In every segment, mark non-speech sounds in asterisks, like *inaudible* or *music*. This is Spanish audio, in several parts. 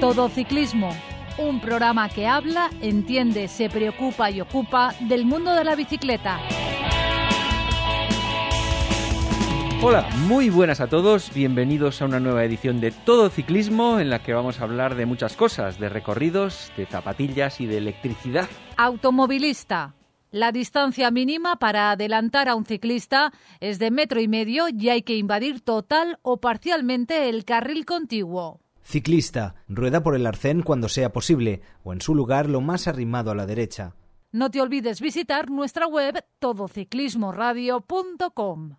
Todo Ciclismo, un programa que habla, entiende, se preocupa y ocupa del mundo de la bicicleta. Hola, muy buenas a todos, bienvenidos a una nueva edición de Todo Ciclismo en la que vamos a hablar de muchas cosas, de recorridos, de zapatillas y de electricidad. Automovilista. La distancia mínima para adelantar a un ciclista es de metro y medio y hay que invadir total o parcialmente el carril contiguo. Ciclista, rueda por el arcén cuando sea posible o en su lugar lo más arrimado a la derecha. No te olvides visitar nuestra web todociclismoradio.com.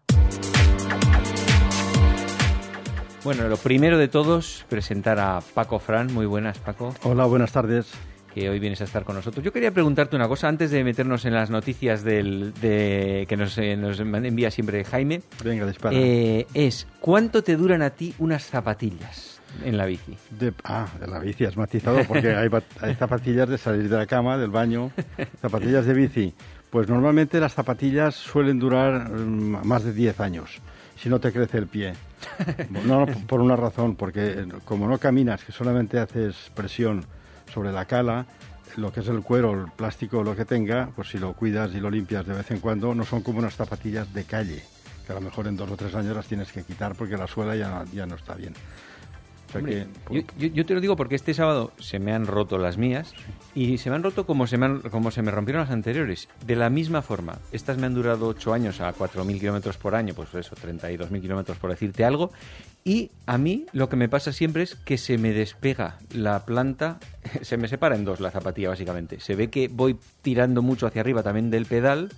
Bueno, lo primero de todos, presentar a Paco Fran. Muy buenas, Paco. Hola, buenas tardes. Que hoy vienes a estar con nosotros. Yo quería preguntarte una cosa antes de meternos en las noticias del, de, que nos, eh, nos envía siempre Jaime. Venga, dispara. Eh, es, ¿cuánto te duran a ti unas zapatillas en la bici? De, ah, de la bici, has matizado, porque hay, zapatillas de salir de la cama, del baño, zapatillas de bici. Pues normalmente las zapatillas suelen durar mm, más de 10 años, si no te crece el pie. No, por una razón, porque eh, como no caminas, que solamente haces presión sobre la cala, lo que es el cuero, el plástico, lo que tenga, pues si lo cuidas y lo limpias de vez en cuando, no son como unas zapatillas de calle, que a lo mejor en dos o tres años las tienes que quitar porque la suela ya ya no está bien. O sea Hombre, que, yo, yo- yo te lo digo porque este sábado se me han roto las mías y se me han roto como se me, han- como se me rompieron las anteriores. De la misma forma, estas me han durado 8 años a 4.000 kilómetros por año, pues eso, 32.000 kilómetros por decirte algo. Y a mí lo que me pasa siempre es que se me despega la planta, *laughs* se me separa en dos la zapatilla básicamente. Se ve que voy tirando mucho hacia arriba también del pedal,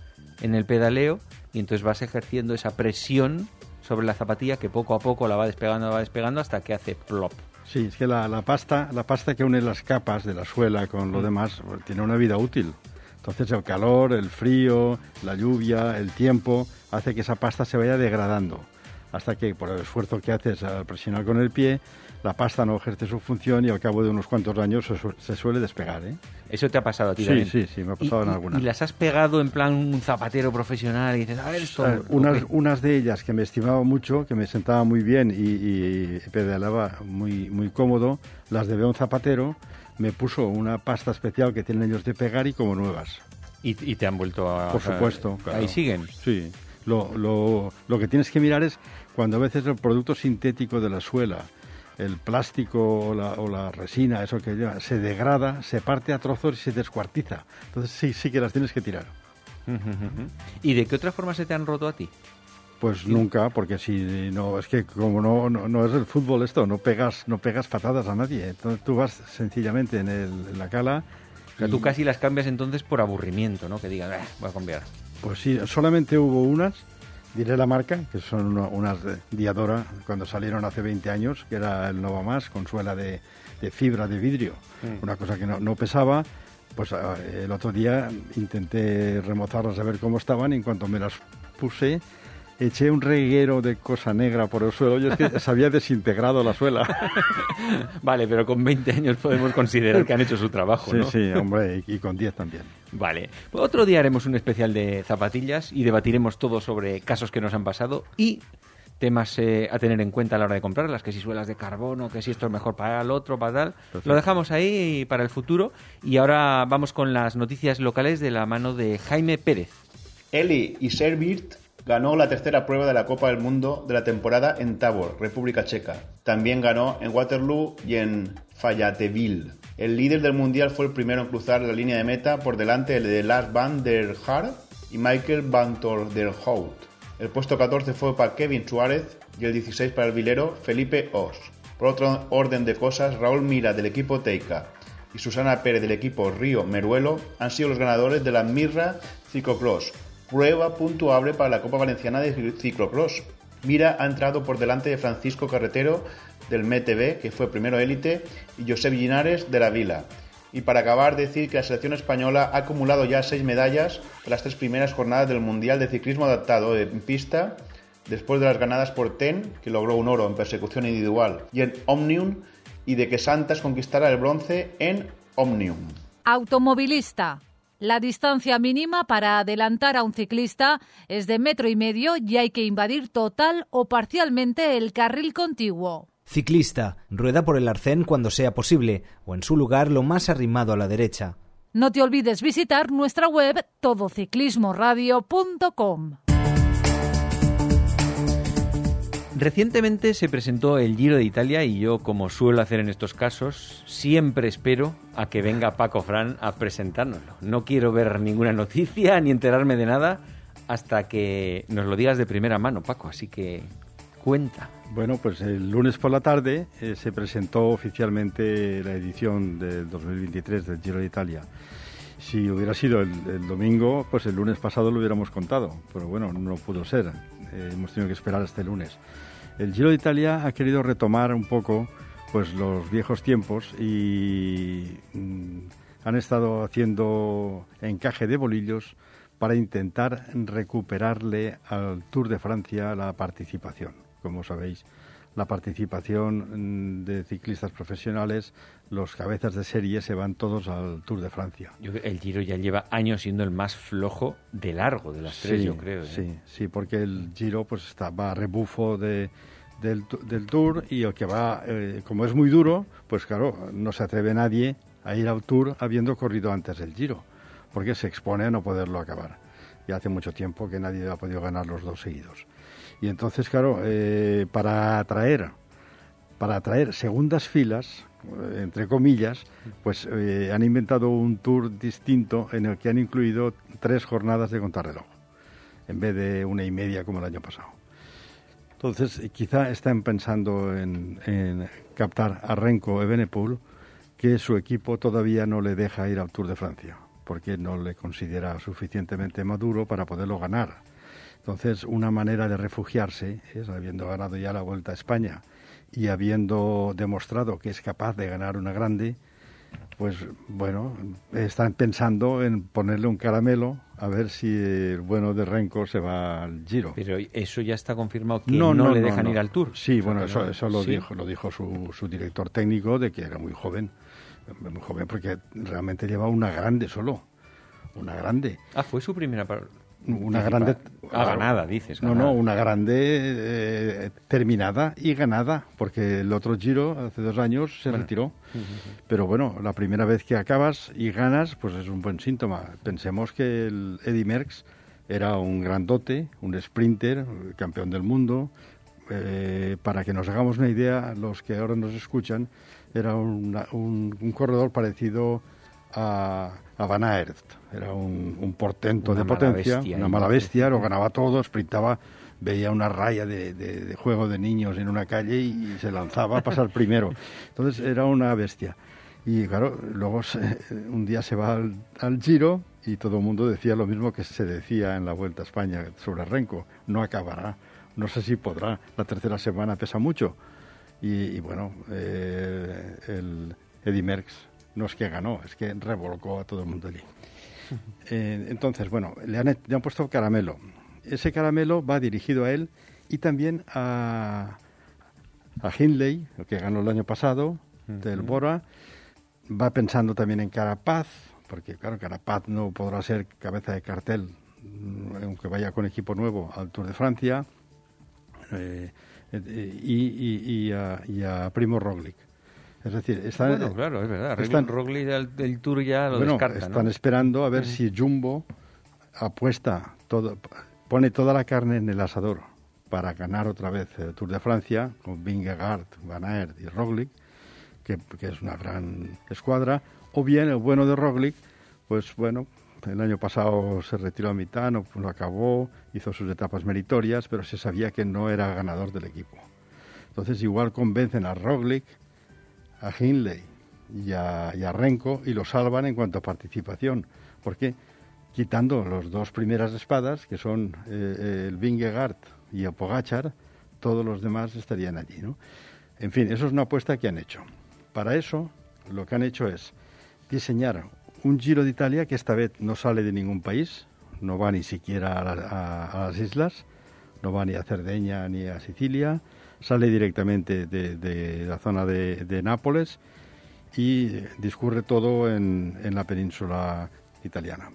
en el pedaleo, y entonces vas ejerciendo esa presión sobre la zapatilla que poco a poco la va despegando, va despegando hasta que hace plop. Sí, es que la, la pasta, la pasta que une las capas de la suela con Mm. lo demás pues, tiene una vida útil. Entonces el calor, el frío, la lluvia, el tiempo hace que esa pasta se vaya degradando hasta que por el esfuerzo que haces al presionar con el pie, la pasta no ejerce su función y al cabo de unos cuantos años se, su- se suele despegar. ¿eh? Eso te ha pasado a ti Sí, también. sí, sí, me ha pasado ¿Y, en alguna. Y las has pegado en plan un zapatero profesional y dices, a ver, esto. ¿o unas, unas de ellas que me estimaba mucho, que me sentaba muy bien y, y pedaleaba muy, muy cómodo, las de un zapatero, me puso una pasta especial que tienen ellos de pegar y como nuevas. Y, y te han vuelto a. Por supuesto. Ahí claro. siguen. Sí. Lo, lo, lo que tienes que mirar es cuando a veces el producto sintético de la suela, el plástico o la, o la resina, eso que lleva, se degrada, se parte a trozos y se descuartiza. Entonces sí, sí que las tienes que tirar. ¿Y de qué otra forma se te han roto a ti? Pues nunca, porque si no, es que como no, no, no es el fútbol esto, no pegas, no pegas patadas a nadie. Entonces tú vas sencillamente en, el- en la cala. O sea, y- tú casi las cambias entonces por aburrimiento, ¿no? Que digas, "Eh, voy a cambiar. Pues sí, solamente hubo unas, diré la marca, que son una- unas Diadora, cuando salieron hace 20 años, que era el Nova Más, con suela de, de fibra de vidrio, una cosa que no, no pesaba. Pues ah, el otro día intenté remozarlas a ver cómo estaban y en cuanto me las puse, eché un reguero de cosa negra por el suelo y es que *laughs* se había desintegrado la suela. *laughs* Vale, pero con 20 años podemos considerar que han hecho su trabajo, Sí, ¿no? sí, hombre, y, y con 10 también. Vale. Pues Otro día haremos un especial de zapatillas y debatiremos todo sobre casos que nos han pasado y temas eh, a tener en cuenta a la hora de comprarlas, que si suelas de carbono, que si esto es mejor para el otro, para tal. Perfecto. Lo dejamos ahí para el futuro y ahora vamos con las noticias locales de la mano de Jaime Pérez. Eli y Servirt ganó la tercera prueba de la Copa del Mundo de la temporada en Tabor, República Checa. También ganó en Waterloo y en Fayetteville. El líder del mundial fue el primero en cruzar la línea de meta por delante de Lars van der Haar y Michael van der Hout. El puesto 14 fue para Kevin Suárez y el 16 para el vilero Felipe Os. Por otro orden de cosas, Raúl Mira del equipo Teica y Susana Pérez del equipo Río Meruelo han sido los ganadores de la Mirra Ciclocross, prueba puntuable para la Copa Valenciana de Ciclocross. Mira ha entrado por delante de Francisco Carretero del MTB, que fue primero élite, y Josep Linares de la Vila. Y para acabar, decir que la selección española ha acumulado ya seis medallas de las tres primeras jornadas del Mundial de Ciclismo Adaptado en pista, después de las ganadas por TEN, que logró un oro en persecución individual, y en Omnium, y de que Santas conquistara el bronce en Omnium. Automovilista. La distancia mínima para adelantar a un ciclista es de metro y medio y hay que invadir total o parcialmente el carril contiguo. Ciclista, rueda por el arcén cuando sea posible o en su lugar lo más arrimado a la derecha. No te olvides visitar nuestra web todociclismoradio.com. Recientemente se presentó el Giro de Italia y yo, como suelo hacer en estos casos, siempre espero a que venga Paco Fran a presentárnoslo. No quiero ver ninguna noticia ni enterarme de nada hasta que nos lo digas de primera mano, Paco. Así que cuenta. Bueno, pues el lunes por la tarde eh, se presentó oficialmente la edición del 2023 del Giro de Italia. Si hubiera sido el, domingo, pues el lunes pasado lo hubiéramos contado, pero bueno, no pudo ser. Eh, hemos tenido que esperar hasta el lunes. El Giro de Italia ha querido retomar un poco pues los viejos tiempos y mm, han estado haciendo encaje de bolillos para intentar recuperarle al Tour de Francia la participación. Como sabéis, la participación mm, de ciclistas profesionales, los cabezas de serie se van todos al Tour de Francia. el Giro ya lleva años siendo el más flojo de largo de las tres, yo creo. ¿eh? Sí, sí, porque el Giro pues está, va a rebufo de, del, Tour y el que va, eh, como es muy duro, pues claro, no se atreve nadie a ir al Tour habiendo corrido antes del Giro, porque se expone a no poderlo acabar. Ya hace mucho tiempo que nadie ha podido ganar los dos seguidos. Y entonces, claro, eh, para atraer, para atraer segundas filas, eh, entre comillas, pues eh, han inventado un tour distinto en el que han incluido tres jornadas de contrarreloj, en vez de una y media como el año pasado. Entonces, quizá están pensando en, captar a Renko Evenepoel, que su equipo todavía no le deja ir al Tour de Francia, porque no le considera suficientemente maduro para poderlo ganar. Entonces, una manera de refugiarse es, habiendo ganado ya la Vuelta a España y habiendo demostrado que es capaz de ganar una grande, pues bueno, están pensando en ponerle un caramelo a ver si el bueno de Renko se va al Giro. Pero eso ya está confirmado que no, le dejan ir al Tour. Sí, bueno, eso, eso lo dijo, lo dijo su, su director técnico de que era muy joven, muy joven porque realmente lleva una grande solo, una grande. Ah, fue su primera una grande ah, ganada dices no no una grande eh, terminada y ganada porque el otro Giro hace dos años se retiró. Pero bueno la primera vez que acabas y ganas pues es un buen síntoma. Pensemos que el Eddie Merckx era un grandote un sprinter campeón del mundo. Eh, para que nos hagamos una idea los que ahora nos escuchan era un corredor parecido a, a Van Aert. Era un, portento de potencia, una mala bestia, lo ganaba todo, sprintaba, veía una raya de, juego de niños en una calle y, se lanzaba a pasar primero. *laughs* Entonces era una bestia. Y claro, luego un día se va al, Giro y todo el mundo decía lo mismo que se decía en la Vuelta a España sobre Renko. No acabará, no sé si podrá. La tercera semana pesa mucho. Y, bueno, eh, el Eddie Merckx no es que ganó, es que revolcó a todo el mundo allí. Eh, entonces, bueno, le han, le han, puesto caramelo. Ese caramelo va dirigido a él y también a, a Hindley, el que ganó el año pasado, del Bora. Va pensando también en Carapaz, porque claro, Carapaz no podrá ser cabeza de cartel, mm, aunque vaya con equipo nuevo al Tour de Francia. Eh, eh, y, a, y, a, Primo Roglic. Es decir, están, bueno, claro, es verdad. Están, del, Tour ya lo bueno, descarta, Están esperando a ver si Jumbo apuesta, todo, pone toda la carne en el asador para ganar otra vez el Tour de Francia con Vingegaard, Van Aert y Roglic, que, es una gran escuadra, o bien el bueno de Roglic, pues bueno, el año pasado se retiró a mitad, no lo acabó, hizo sus etapas meritorias, pero se sabía que no era ganador del equipo. Entonces igual convencen a Roglic a Hindley y a, Renko y lo salvan en cuanto a participación. porque Quitando los dos primeras espadas, que son eh, el Vingegaard y el Pogachar, todos los demás estarían allí. ¿no? En fin, eso es una apuesta que han hecho. Para eso, lo que han hecho es diseñar un Giro de Italia que esta vez no sale de ningún país, no va ni siquiera a, las islas, no va ni a Cerdeña ni a Sicilia, sale directamente de, la zona de, Nápoles y discurre todo en, la península italiana.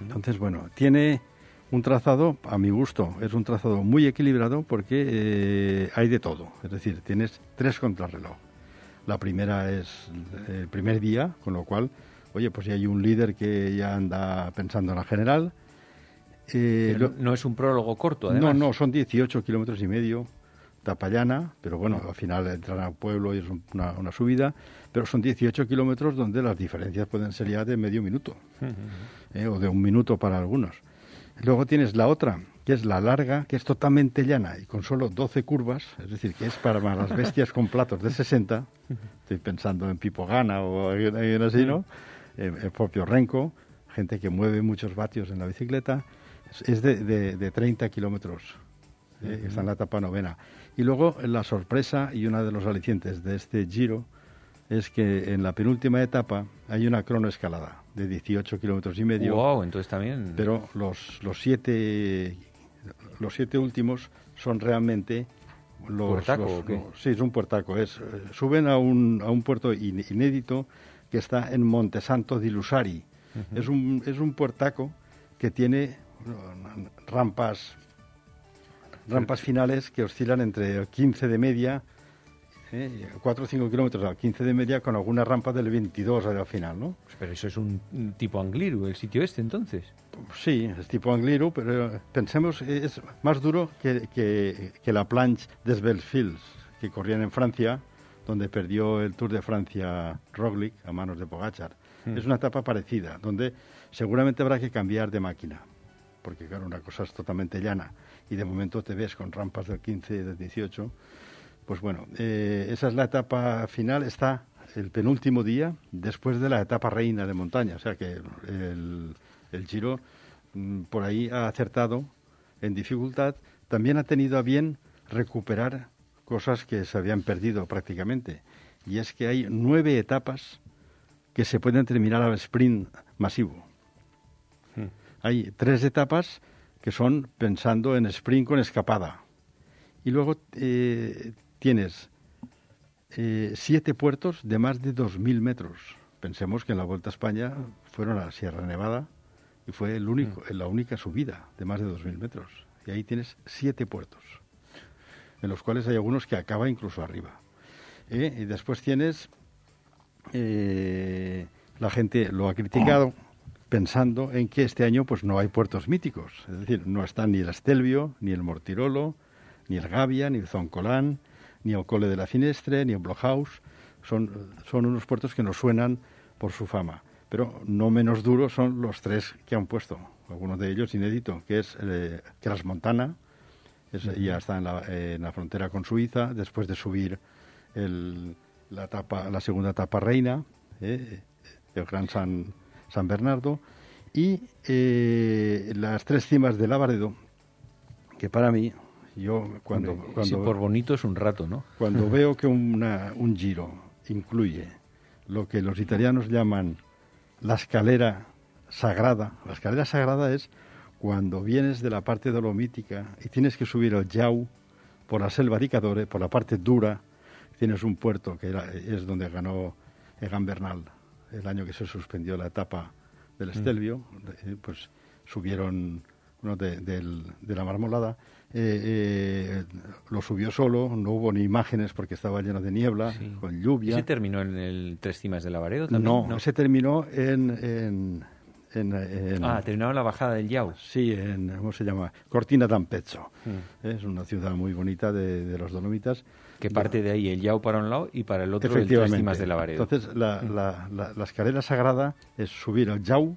Entonces, bueno, tiene un trazado, a mi gusto, es un trazado muy equilibrado porque eh, hay de todo. Es decir, tienes tres contrarreloj. La primera es el primer día, con lo cual, oye, pues si hay un líder que ya anda pensando en la general. Eh, no es un prólogo corto, además. No, no, son 18 kilómetros y medio, tapallana, pero bueno, al final entran al pueblo y es una, una subida, pero son 18 kilómetros donde las diferencias pueden ser ya de medio minuto, eh, o de un minuto para algunos. Luego tienes la otra, que es la larga, que es totalmente llana y con solo 12 curvas, es decir, que es para las bestias con platos de 60. Estoy pensando en Pipo Gana o alguien así, ¿no? Eh, el propio Renko, gente que mueve muchos vatios en la bicicleta. Es de, de, 30 kilómetros. Eh, está en la etapa novena. Y luego la sorpresa y uno de los alicientes de este giro es que en la penúltima etapa hay una cronoescalada de 18 kilómetros y medio. Wow, entonces también. Pero los, los siete los siete últimos son realmente los, ¿Puertaco, sí es un puertaco es suben a un, a un puerto inédito que está en Montesanto di Lusari es un es un puertaco que tiene rampas rampas finales que oscilan entre 15 de media 4 o 5 kilómetros al 15 de media con alguna rampa del 22 al final, ¿no? Pues pero eso es un tipo Angliru, el sitio este entonces. Sí, es tipo Angliru, pero pensemos, es más duro que, que, la planche des Belfields, que corrían en Francia, donde perdió el Tour de Francia Roglic a manos de Pogachar. Hmm. Es una etapa parecida, donde seguramente habrá que cambiar de máquina, porque claro, una cosa es totalmente llana y de momento te ves con rampas del 15 y del 18 pues bueno, eh, esa es la etapa final. Está el penúltimo día después de la etapa reina de montaña. O sea que el, Giro mm, por ahí ha acertado en dificultad. También ha tenido a bien recuperar cosas que se habían perdido prácticamente. Y es que hay nueve etapas que se pueden terminar al sprint masivo. Hay tres etapas que son pensando en sprint con escapada. Y luego eh, tienes eh, siete puertos de más de 2.000 metros. Pensemos que en la Vuelta a España fueron a la Sierra Nevada y fue el único, mm. la única subida de más de 2.000 metros. Y ahí tienes siete puertos, en los cuales hay algunos que acaba incluso arriba. ¿Eh? Y después tienes, eh, la gente lo ha criticado pensando en que este año pues no hay puertos míticos. Es decir, no están ni el Estelvio, ni el Mortirolo, ni el Gavia, ni el Zoncolán, ni el Cole de la Finestre, ni el Blockhaus. Son, son unos puertos que nos suenan por su fama. Pero no menos duros son los tres que han puesto, algunos de ellos inédito, que es eh, Montana, ya está en la, en la, frontera con Suiza, después de subir el, la, etapa, la segunda etapa reina, eh, el Gran San, San Bernardo, y eh, las tres cimas de Lavaredo, que para mí yo cuando, cuando por bonito es un rato, ¿no? Cuando *laughs* veo que una, un giro incluye lo que los italianos llaman la escalera sagrada. La escalera sagrada es cuando vienes de la parte dolomítica y tienes que subir el Yau por la selva de por la parte dura, tienes un puerto que es donde ganó Egan Bernal el año que se suspendió la etapa del mm. Estelvio, eh, pues subieron uno de, de la marmolada eh, eh, lo subió solo, no hubo ni imágenes porque estaba lleno de niebla, con lluvia. ¿Se terminó en el Tres Cimas de Lavaredo también? No, no, se terminó en, en, ah, terminó en la bajada del Yau. Sí, en, ¿cómo se llama? Cortina d'Ampezzo. Mm. Es una ciudad muy bonita de, los Dolomitas. Que parte de ahí el Yau para un lado y para el otro el Tres Cimas de Lavaredo. Entonces, la, mm. la, la, la, escalera sagrada es subir al Yau,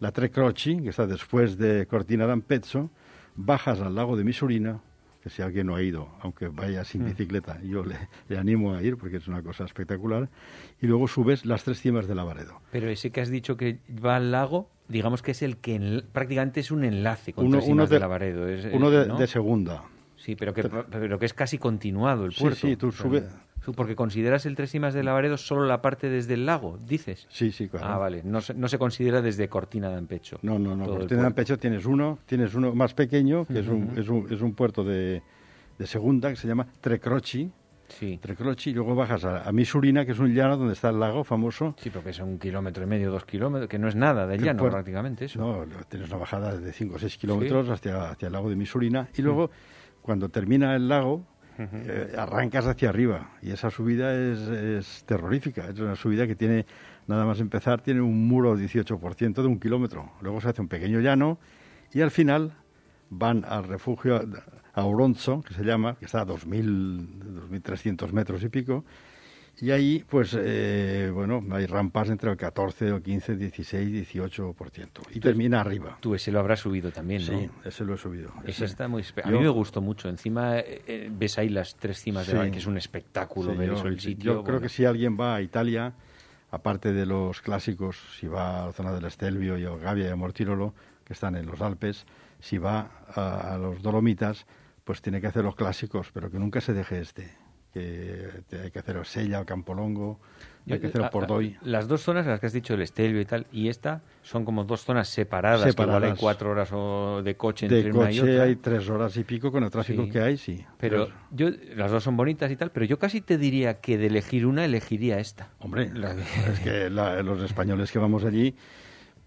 la Tre Croci, que está después de Cortina d'Ampezzo, bajas al lago de Misurina, que si alguien no ha ido, aunque vaya sin mm. bicicleta, yo le, animo a ir porque es una cosa espectacular, y luego subes las tres cimas de Lavaredo. Pero ese que has dicho que va al lago, digamos que es el que prácticamente es un enlace con uno, cimas de, Lavaredo. uno de, segunda. Sí, pero que, pero que es casi continuado el puerto. Sí, sí, tú subes porque consideras el Tres Cimas de Lavaredo solo la parte desde el lago, dices. Sí, sí, claro. Ah, vale. No se, no se considera desde Cortina de Ampecho. No, no, no. Cortina de Ampecho tienes uno, tienes uno más pequeño, que es, un, es, un, es un puerto de, de segunda, que se llama Trecrochi, Sí. Trecrochi, y luego bajas a, a Misurina, que es un llano donde está el lago famoso. Sí, porque es un kilómetro y medio, dos kilómetros, que no es nada de Que llano puer- prácticamente eso. No, tienes una bajada de 5 o 6 kilómetros hacia, hacia el lago de Misurina. Y luego, cuando termina el lago, eh, arrancas hacia arriba. Y esa subida es, es terrorífica. Es una subida que tiene, nada más empezar, tiene un muro 18% de un kilómetro. Luego se hace un pequeño llano y al final van al refugio a Oronzo, que se llama, que está a 2.000, 2.300 metros y pico. Y ahí, pues, eh, bueno, hay rampas entre el 14 o 15, 16, 18%. Y termina arriba. Tú ese lo habrás subido también, ¿no? Sí, ese lo he subido. Ese está muy... A Yo- mí me gustó mucho. Encima eh, eh, ves ahí las tres cimas de. Valle, que es un espectáculo Sí, ver yo, eso, el yo sitio. creo bueno. que si alguien va a Italia, aparte de los clásicos, si va a la zona del Estelvio y a Gavia y a Mortirolo, que están en los Alpes, si va a, a los Dolomitas, pues tiene que hacer los clásicos, pero que nunca se deje este. Que hay que hacer Sella, Campolongo, hay que hacer Pordoy. Las dos zonas, las que has dicho, el Estelvio y tal, y esta, son como dos zonas separadas, que igual hay Separadas. cuatro horas o de coche entre De una y coche otra. hay tres horas y pico con el tráfico Sí. que hay, sí. Pero yo, las dos son bonitas y tal, pero yo casi te diría que de elegir una, elegiría esta. Hombre, La es que la- los españoles que vamos allí,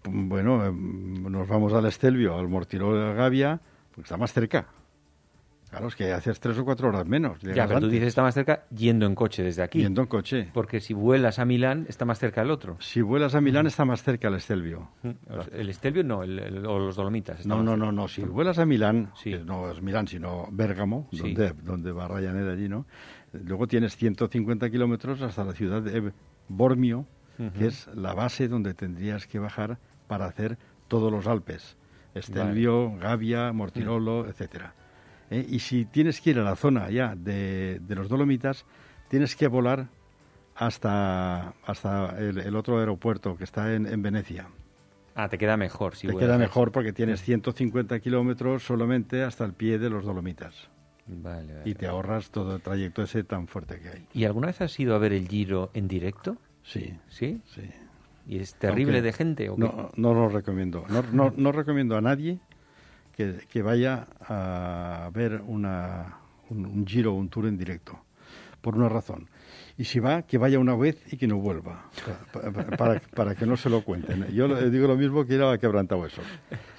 bueno, em, nos vamos al Estelvio, al Mortirolo de Gavia, porque está más cerca. Claro, es que haces tres o cuatro horas menos. Ya, pero tú dices está más cerca yendo en coche desde aquí. Yendo en coche. Porque si vuelas a Milán, está más cerca el otro. Si vuelas a Milán, está más cerca el Estelvio. El Estelvio no, el- el- o los Dolomitas. No, no, no, no. Si vuelas a Milán, Sí. que no es Milán, sino Bérgamo, Sí. donde, donde va Ryanair allí, ¿no? Luego tienes 150 kilómetros hasta la ciudad de Bormio, que es la base donde tendrías que bajar para hacer todos los Alpes. Estelvio, Gavia, Mortirolo, etcétera. ¿Eh? Y si tienes que ir a la zona ya de, de los Dolomitas, tienes que volar hasta, hasta el, el otro aeropuerto que está en, en Venecia Ah, te queda mejor. Si te queda mejor porque tienes 150 kilómetros solamente hasta el pie de los Dolomitas. Vale, vale. Y te ahorras todo el trayecto ese tan fuerte que hay. ¿Y alguna vez has ido a ver el Giro en directo? Sí, ¿Sí? sí. ¿Y es terrible Aunque de gente? ¿o qué? No, no lo recomiendo. No, no, no recomiendo a nadie que, que vaya a ver una, un, un giro o un tour en directo. Por una razón. Y si va, que vaya una vez y que no vuelva. pa- pa- Para, para que no se lo cuenten. Yo digo lo mismo que ir a la quebrantahuesos.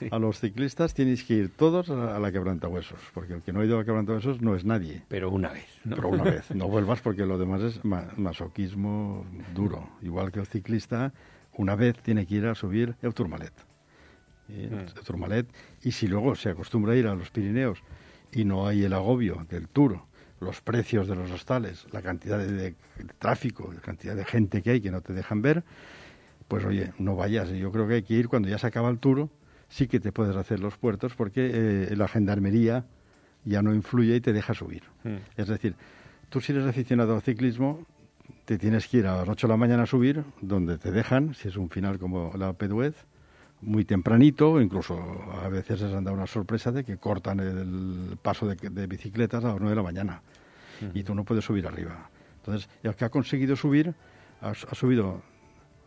A los ciclistas tenéis que ir todos a la quebrantahuesos. Porque el que no ha ido a la quebrantahuesos no es nadie. Pero una vez. ¿no? Pero una vez, no vuelvas porque lo demás es ma- masoquismo duro. Igual que el ciclista, una vez tiene que ir a subir el Tourmalet. Y, el Tourmalet, y si luego se acostumbra a ir a los Pirineos y no hay el agobio del Tour, los precios de los hostales, la cantidad de, de tráfico, la cantidad de gente que hay que no te dejan ver, pues oye, no vayas. Yo creo que hay que ir cuando ya se acaba el Tour, sí que te puedes hacer los puertos porque eh, la gendarmería ya no influye y te deja subir. Mm. Es decir, tú si eres aficionado al ciclismo, te tienes que ir a las 8 de la mañana a subir, donde te dejan, si es un final como la Peduez, muy tempranito, incluso a veces les han dado una sorpresa de que cortan el paso de, de bicicletas a las 9 de la mañana y tú no puedes subir arriba. Entonces, el que ha conseguido subir, ha, ha subido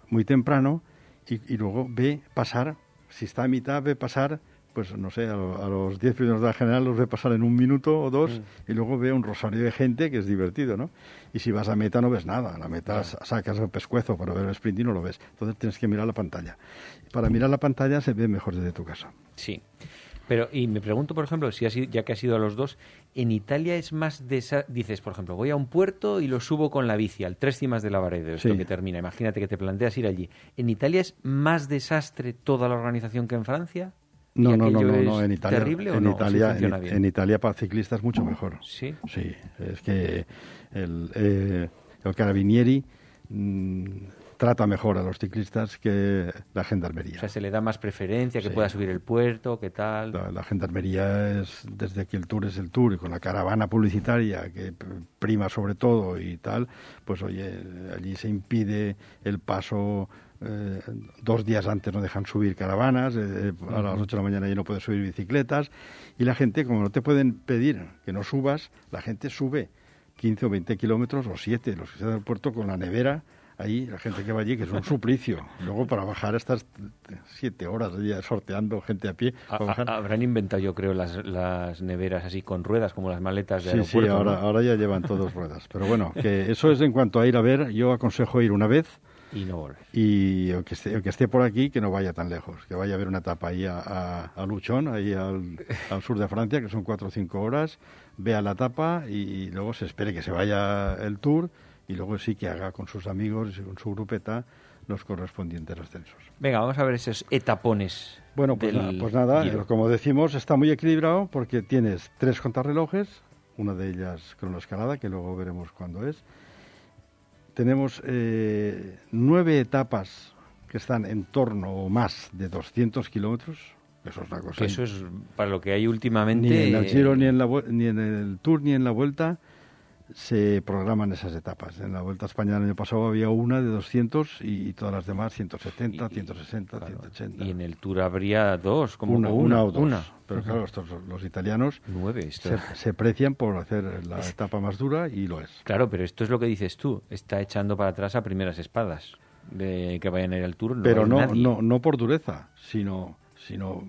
muy temprano y, y luego ve pasar, si está a mitad, ve pasar, pues no sé, a, a los 10 primeros de la general los ve pasar en un minuto o dos y luego ve un rosario de gente que es divertido, ¿no? Y si vas a meta no ves nada, a la meta sa- sacas el pescuezo para ver el sprint y no lo ves. Entonces tienes que mirar la pantalla. Para mirar la pantalla se ve mejor desde tu casa. Sí. Pero, y me pregunto, por ejemplo, si has ido- ya que has ido a los dos, en Italia es más de esa- dices, por ejemplo, voy a un puerto y lo subo con la bici al tres cimas de la Varedo, esto Sí. que termina. Imagínate que te planteas ir allí. ¿En Italia es más desastre toda la organización que en Francia? ¿Y No, no, no, no, es no, en Italia, terrible o en no? ¿Sí Italia, en, Italia para ciclistas mucho mejor. Sí. Sí, es que el, eh, el Carabinieri mm, trata mejor a los ciclistas que la gendarmería. O sea, se le da más preferencia, que Sí. pueda subir el puerto, que tal. La, la gendarmería es, desde que el tour es el tour y con la caravana publicitaria que prima sobre todo y tal, pues oye, allí se impide el paso. eh, dos días antes no dejan subir caravanas, eh, a las 8 de la mañana ya no puedes subir bicicletas y la gente, como no te pueden pedir que no subas, la gente sube 15 o 20 kilómetros o 7, los que están en el puerto con la nevera ahí, la gente que va allí, que es un *laughs* suplicio. Luego para bajar estas siete horas ya sorteando gente a pie. A- habrán inventado, yo creo, las, las neveras así con ruedas, como las maletas de Sí, sí, aeropuerto. ahora, ¿no? ahora ya llevan todos ruedas. Pero bueno, que eso es en cuanto a ir a ver. Yo aconsejo ir una vez Y no volver. y aunque esté, aunque esté por aquí, que no vaya tan lejos. Que vaya a ver una etapa ahí a, a, a Luchón, ahí al, al sur de Francia, que son cuatro o cinco horas. Vea la etapa y, y luego se espere que se vaya el tour y luego sí que haga con sus amigos y con su grupeta los correspondientes ascensos. Venga, vamos a ver esos etapones. Bueno, pues, del nada, pues nada, Giro. eh, como decimos, está muy equilibrado porque tienes tres contrarrelojes, una de ellas cronoescalada, que luego veremos cuándo es. Tenemos eh, nueve etapas que están en torno o más de 200 kilómetros. Eso es una cosa. Eso es para lo que hay últimamente. Ni en el Giro, eh, ni en, la, vuel- ni en el Tour, ni en la Vuelta se programan esas etapas. En la Vuelta a España el año pasado había una de 200 y, y todas las demás 170, Y- 160, claro, 180. Y en el Tour habría dos, como una, o una o dos. una. Pero claro, estos, los italianos Nueve. Se, se precian por hacer la etapa más dura y lo es. Claro, pero esto es lo que dices tú. Está echando para atrás a primeras espadas de que vayan a ir al Tour. No Pero no, nadie. no, no por dureza, sino, sino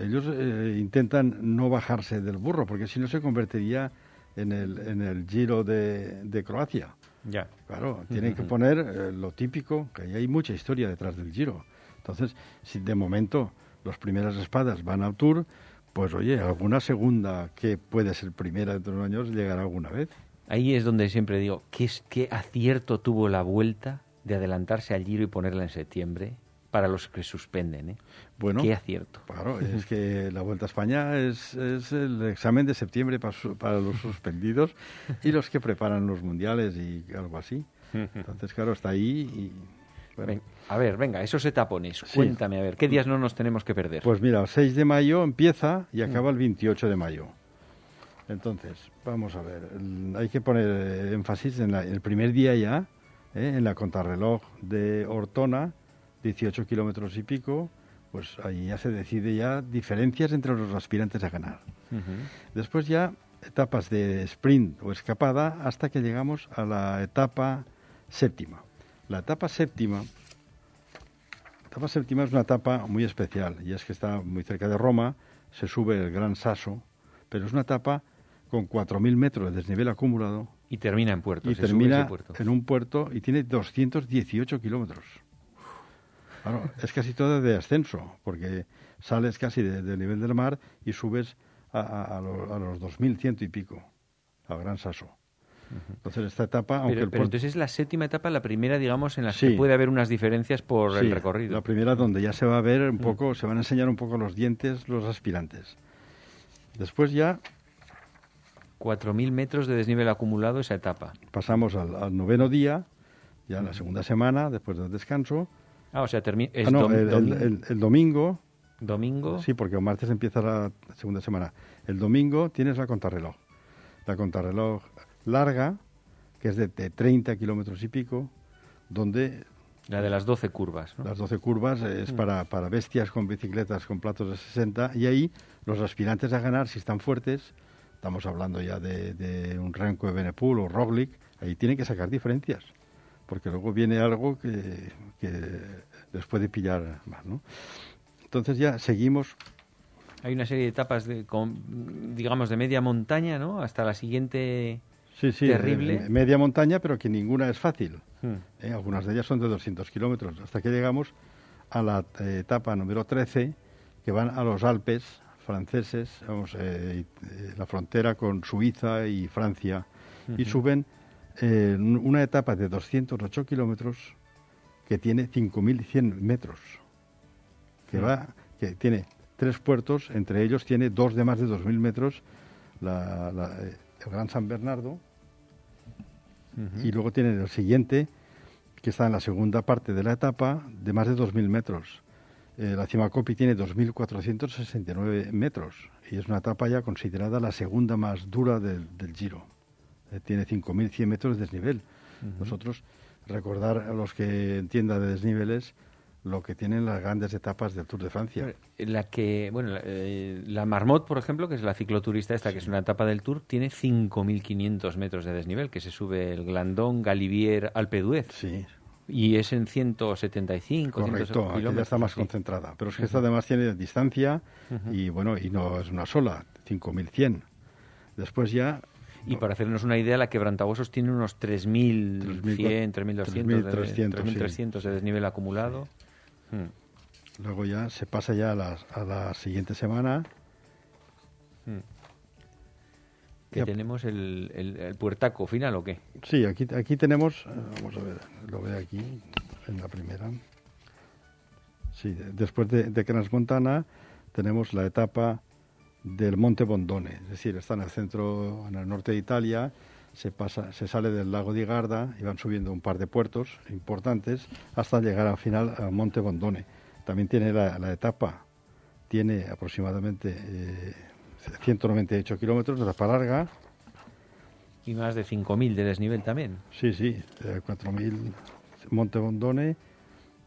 ellos eh, intentan no bajarse del burro, porque si no se convertiría en el, en el Giro de, de Croacia. Ya. Claro, tienen que poner eh, lo típico, que ahí hay mucha historia detrás del Giro. Entonces, si de momento las primeras espadas van al Tour, pues oye, alguna segunda que puede ser primera dentro de unos años llegará alguna vez. Ahí es donde siempre digo, ¿qué, es, qué acierto tuvo la vuelta de adelantarse al Giro y ponerla en septiembre para los que suspenden, ¿eh? Bueno, Qué acierto. Claro, es *laughs* que la Vuelta a España es, es el examen de septiembre para, su- para los *laughs* suspendidos y los que preparan los mundiales y algo así. Entonces, claro, está ahí y... Ven- a ver, venga, esos etapones, Sí. cuéntame, a ver, ¿qué días no nos tenemos que perder? Pues mira, el 6 de mayo empieza y acaba el 28 de mayo. Entonces, vamos a ver, hay que poner énfasis en la- el primer día ya, ¿eh? en la contrarreloj de Ortona, 18 kilómetros y pico, pues ahí ya se decide ya diferencias entre los aspirantes a ganar. Después ya etapas de sprint o escapada hasta que llegamos a la etapa séptima. La etapa séptima, etapa séptima es una etapa muy especial y es que está muy cerca de Roma, se sube el Gran Sasso, pero es una etapa con 4.000 metros de desnivel acumulado Y termina en puerto. y se sube termina ese puerto. en un puerto y tiene 218 kilómetros. Claro, es casi todo de ascenso, porque sales casi de- del nivel del mar y subes a, a- a lo- a los 2.100 y pico, al Gran Sasso. Entonces esta etapa, aunque Pero, el pero entonces es la séptima etapa, la primera, digamos, en la Sí. que puede haber unas diferencias por Sí, el recorrido. La primera donde ya se va a ver un poco, se van a enseñar un poco los dientes los aspirantes. Después ya 4.000 metros de desnivel acumulado esa etapa. pasamos al, al noveno día, ya en la segunda semana, después del descanso. Ah, o sea, termina... Ah, no, el, el- el- el domingo, domingo. sí, porque el martes empieza la segunda semana. El domingo tienes la contrarreloj. La contrarreloj larga, que es de, de 30 kilómetros y pico, donde La de las 12 curvas. ¿no? las 12 curvas es para, para bestias con bicicletas con platos de 60 y ahí los aspirantes a ganar, si están fuertes, estamos hablando ya de, de un Renko de Benepul o Roglic, ahí tienen que sacar diferencias, porque luego viene algo que, que les puede pillar más, ¿no? Entonces ya seguimos, Hay una serie de etapas, de, con, digamos, de media montaña, ¿no? Hasta la siguiente... sí, sí, Terrible. media montaña, pero que ninguna es fácil. Hmm. ¿eh? Algunas de ellas son de 200 kilómetros, hasta que llegamos a la etapa número 13, que van a los Alpes franceses, vamos, eh, eh, la frontera con Suiza y Francia, y suben eh, una etapa de 208 kilómetros que tiene 5.100 metros, que, va, que tiene tres puertos, entre ellos tiene dos de más de 2.000 metros, la- la, eh, el Gran San Bernardo, y luego tienen el siguiente, que está en la segunda parte de la etapa, de más de 2.000 metros. Eh, la Cimacopi tiene 2.469 metros y es una etapa ya considerada la segunda más dura del, del Giro. Eh, tiene 5.100 metros de desnivel. Nosotros, recordar a los que entiendan de desniveles, lo que tienen las grandes etapas del Tour de Francia. La que, bueno, la, eh, la Marmot, por ejemplo, que es la cicloturista esta, que es una etapa del Tour, tiene 5.500 metros de desnivel, que se sube el Glandón, Galivier, Alpe d'Huez. Sí, Y es en 175, Correcto, aquí ya está más concentrada. Pero es que esta además tiene distancia y bueno, y no es una sola, 5100. Después ya y para hacernos una idea, la quebrantahuesos tiene unos 3.100, 3.200, 3.300 de desnivel acumulado. Hmm. Luego ya se pasa ya a la, a la siguiente semana. Hmm. ¿Que tenemos el, el, puertaco final o qué? Sí, aquí, aquí tenemos, eh, vamos a ver, lo ve aquí en la primera. Sí, después de, de Montana tenemos la etapa del Monte Bondone, es decir, está en el centro, en el norte de Italia, se, pasa, se sale del lago di Garda y van subiendo un par de puertos importantes hasta llegar al final al Monte Bondone. También tiene la, etapa, tiene aproximadamente eh, 198 kilómetros de etapa larga. Y más de 5.000 de desnivel también. Sí, sí, 4.000 Monte Bondone,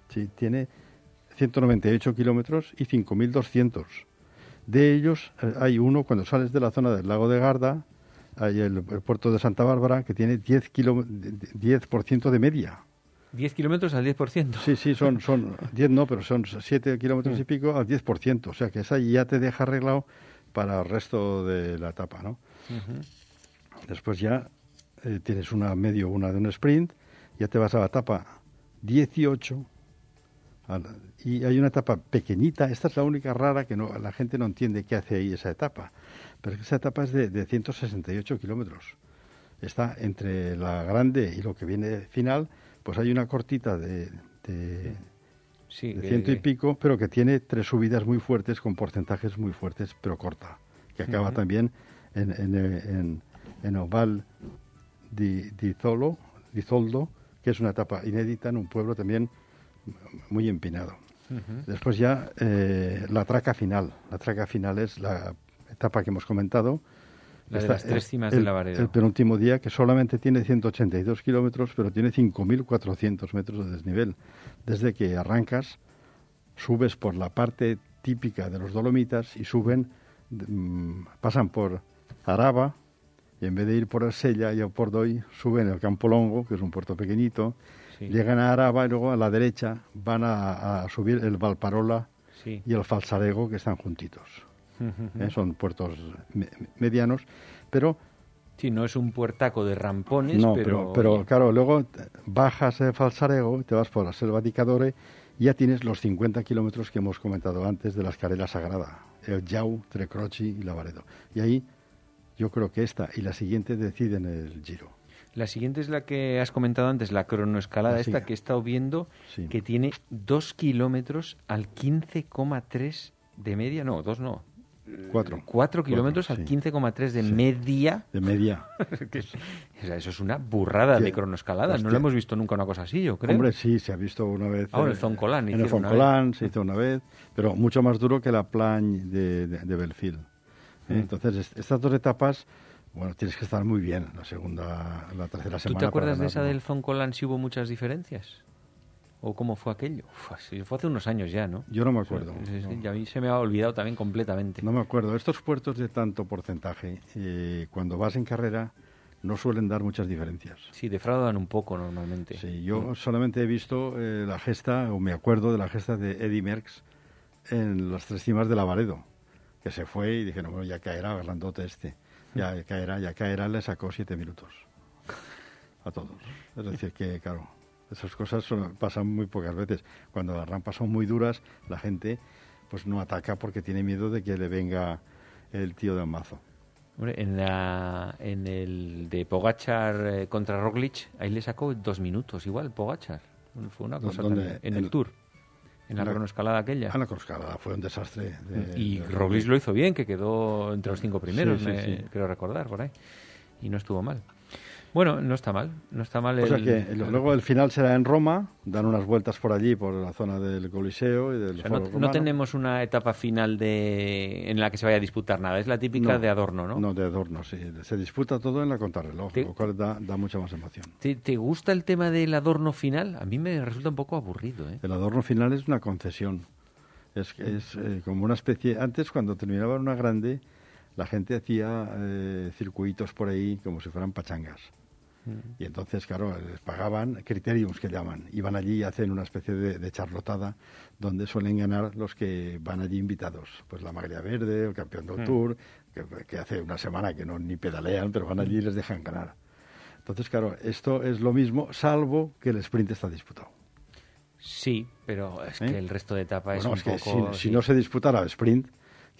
sí, tiene 198 kilómetros y 5.200 de ellos eh, hay uno cuando sales de la zona del lago de Garda, hay el, puerto de Santa Bárbara que tiene 10, 10% de media. 10 kilómetros al 10%. Sí, sí, son, *laughs* son 10 no, pero son 7 kilómetros y mm. pico al 10%. O sea que esa ya te deja arreglado para el resto de la etapa, ¿no? Después ya eh, tienes una medio, una de un sprint, ya te vas a la etapa 18 y hay una etapa pequeñita, esta es la única rara que no, la gente no entiende qué hace ahí esa etapa, pero esa etapa es de, de 168 kilómetros. Está entre la grande y lo que viene final, pues hay una cortita de, de, ciento y pico, pero que tiene tres subidas muy fuertes con porcentajes muy fuertes, pero corta, que acaba también en, en, en, Oval di, di, Zolo, di Zoldo, que es una etapa inédita en un pueblo también muy empinado. Después ya eh, la traca final. La traca final es la etapa que hemos comentado. La de las tres cimas el, de El penúltimo día, que solamente tiene 182 kilómetros, pero tiene 5.400 metros de desnivel. Desde que arrancas, subes por la parte típica de los Dolomitas y suben, mm, pasan por Araba, y en vez de ir por Arsella y por Doy, suben el Campo Longo, que es un puerto pequeñito, Llegan a Araba y luego a la derecha van a, subir el Valparola y el Falsarego, que están juntitos. ¿Eh? Son puertos medianos, pero... Sí, no es un puertaco de rampones, no, pero... pero, claro, luego bajas el Falsarego, te vas por la Selva di Cadore y ya tienes los 50 kilómetros que hemos comentado antes de la escarela sagrada, el Yau, Trecroci y Lavaredo. Y ahí yo creo que esta y la siguiente deciden el giro. La siguiente es la que has comentado antes, la cronoescalada, ah, esta que he estado viendo, que tiene 2 kilómetros al 15,3 de media, no, dos no. 4. 4 kilómetros al 15,3 de media. De media. *laughs* eso es una burrada de cronoescalada. no lo hemos visto nunca una cosa así, yo creo. Hombre, sí, se ha visto una vez. Ah, en el Zoncolán. En el Zoncolán se hizo una vez, pero mucho más duro que la Plagne de, de, Belfield. ¿eh? Mm. Entonces, estas dos etapas bueno, tienes que estar muy bien la segunda, la tercera semana. ¿Tú te acuerdas de esa del Zoncolan si hubo muchas diferencias? ¿O cómo fue aquello? fue hace unos años ya, ¿no? Yo no me acuerdo. Sí, a mí se me ha olvidado también completamente. No me acuerdo. Estos puertos de tanto porcentaje, eh, cuando vas en carrera, no suelen dar muchas diferencias. Sí, defraudan un poco normalmente. Sí, yo mm. solamente he visto eh, la gesta, o me acuerdo de la gesta de Eddie Merckx en las tres cimas de Lavaredo, que se fue y dije, no, bueno, ya caerá, grandote este ya caerá, ya caerá, le sacó siete minutos a todos. Es decir, que claro, esas cosas pasan muy pocas veces. Cuando las rampas son muy duras, la gente pues no ataca porque tiene miedo de que le venga el tío de mazo. en, la, en el de Pogachar eh, contra Roglic, ahí le sacó dos minutos igual, Pogachar. Fue una cosa en el Tour. En la, cronoescalada aquella. Ah, la cronoescalada fue un desastre. y Roglic lo hizo bien, que quedó entre los cinco primeros, creo recordar, por ahí. Y no estuvo mal. Bueno, no está mal, no está mal. O sea que luego el final será en Roma, dan unas vueltas por allí, por la zona del Coliseo y del no, no, tenemos una etapa final de en la que se vaya a disputar nada, es la típica de adorno, ¿no? No, de adorno, sí. Se disputa todo en la contrarreloj, lo cual da, da mucha más emoción. ¿Te, ¿Te, gusta el tema del adorno final? A mí me resulta un poco aburrido. ¿eh? El adorno final es una concesión. Es, es eh, como una especie... Antes, cuando terminaba una grande, la gente hacía eh, circuitos por ahí como si fueran pachangas Y entonces, claro, les pagaban criteriums que llaman. Iban allí y hacen una especie de, de charlotada donde suelen ganar los que van allí invitados. Pues la Maglia Verde, el campeón del Tour, que, que hace una semana que no ni pedalean, pero van allí y les dejan ganar. Entonces, claro, esto es lo mismo, salvo que el sprint está disputado. Sí, pero es ¿Eh? que el resto de etapa es Bueno, un es que poco... si, sí. si no se disputara el sprint,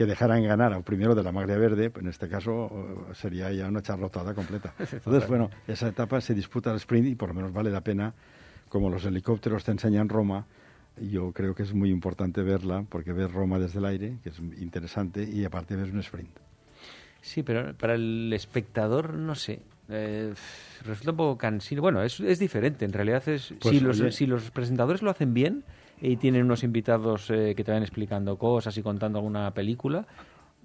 que dejaran ganar al primero de la Maglia Verde, pues en este caso eh, sería ya una charlotada completa. *laughs* Entonces, bueno, esa etapa se disputa el sprint y por lo menos vale la pena, como los helicópteros te enseñan Roma, yo creo que es muy importante verla, porque ves Roma desde el aire, que es interesante, y aparte ves un sprint. Sí, pero para el espectador, no sé. eh, resulta un poco cansino. Bueno, es, es diferente. En realidad, es, Pues, si, los, oye. si los presentadores lo hacen bien y tienen unos invitados eh, que te van explicando cosas y contando alguna película,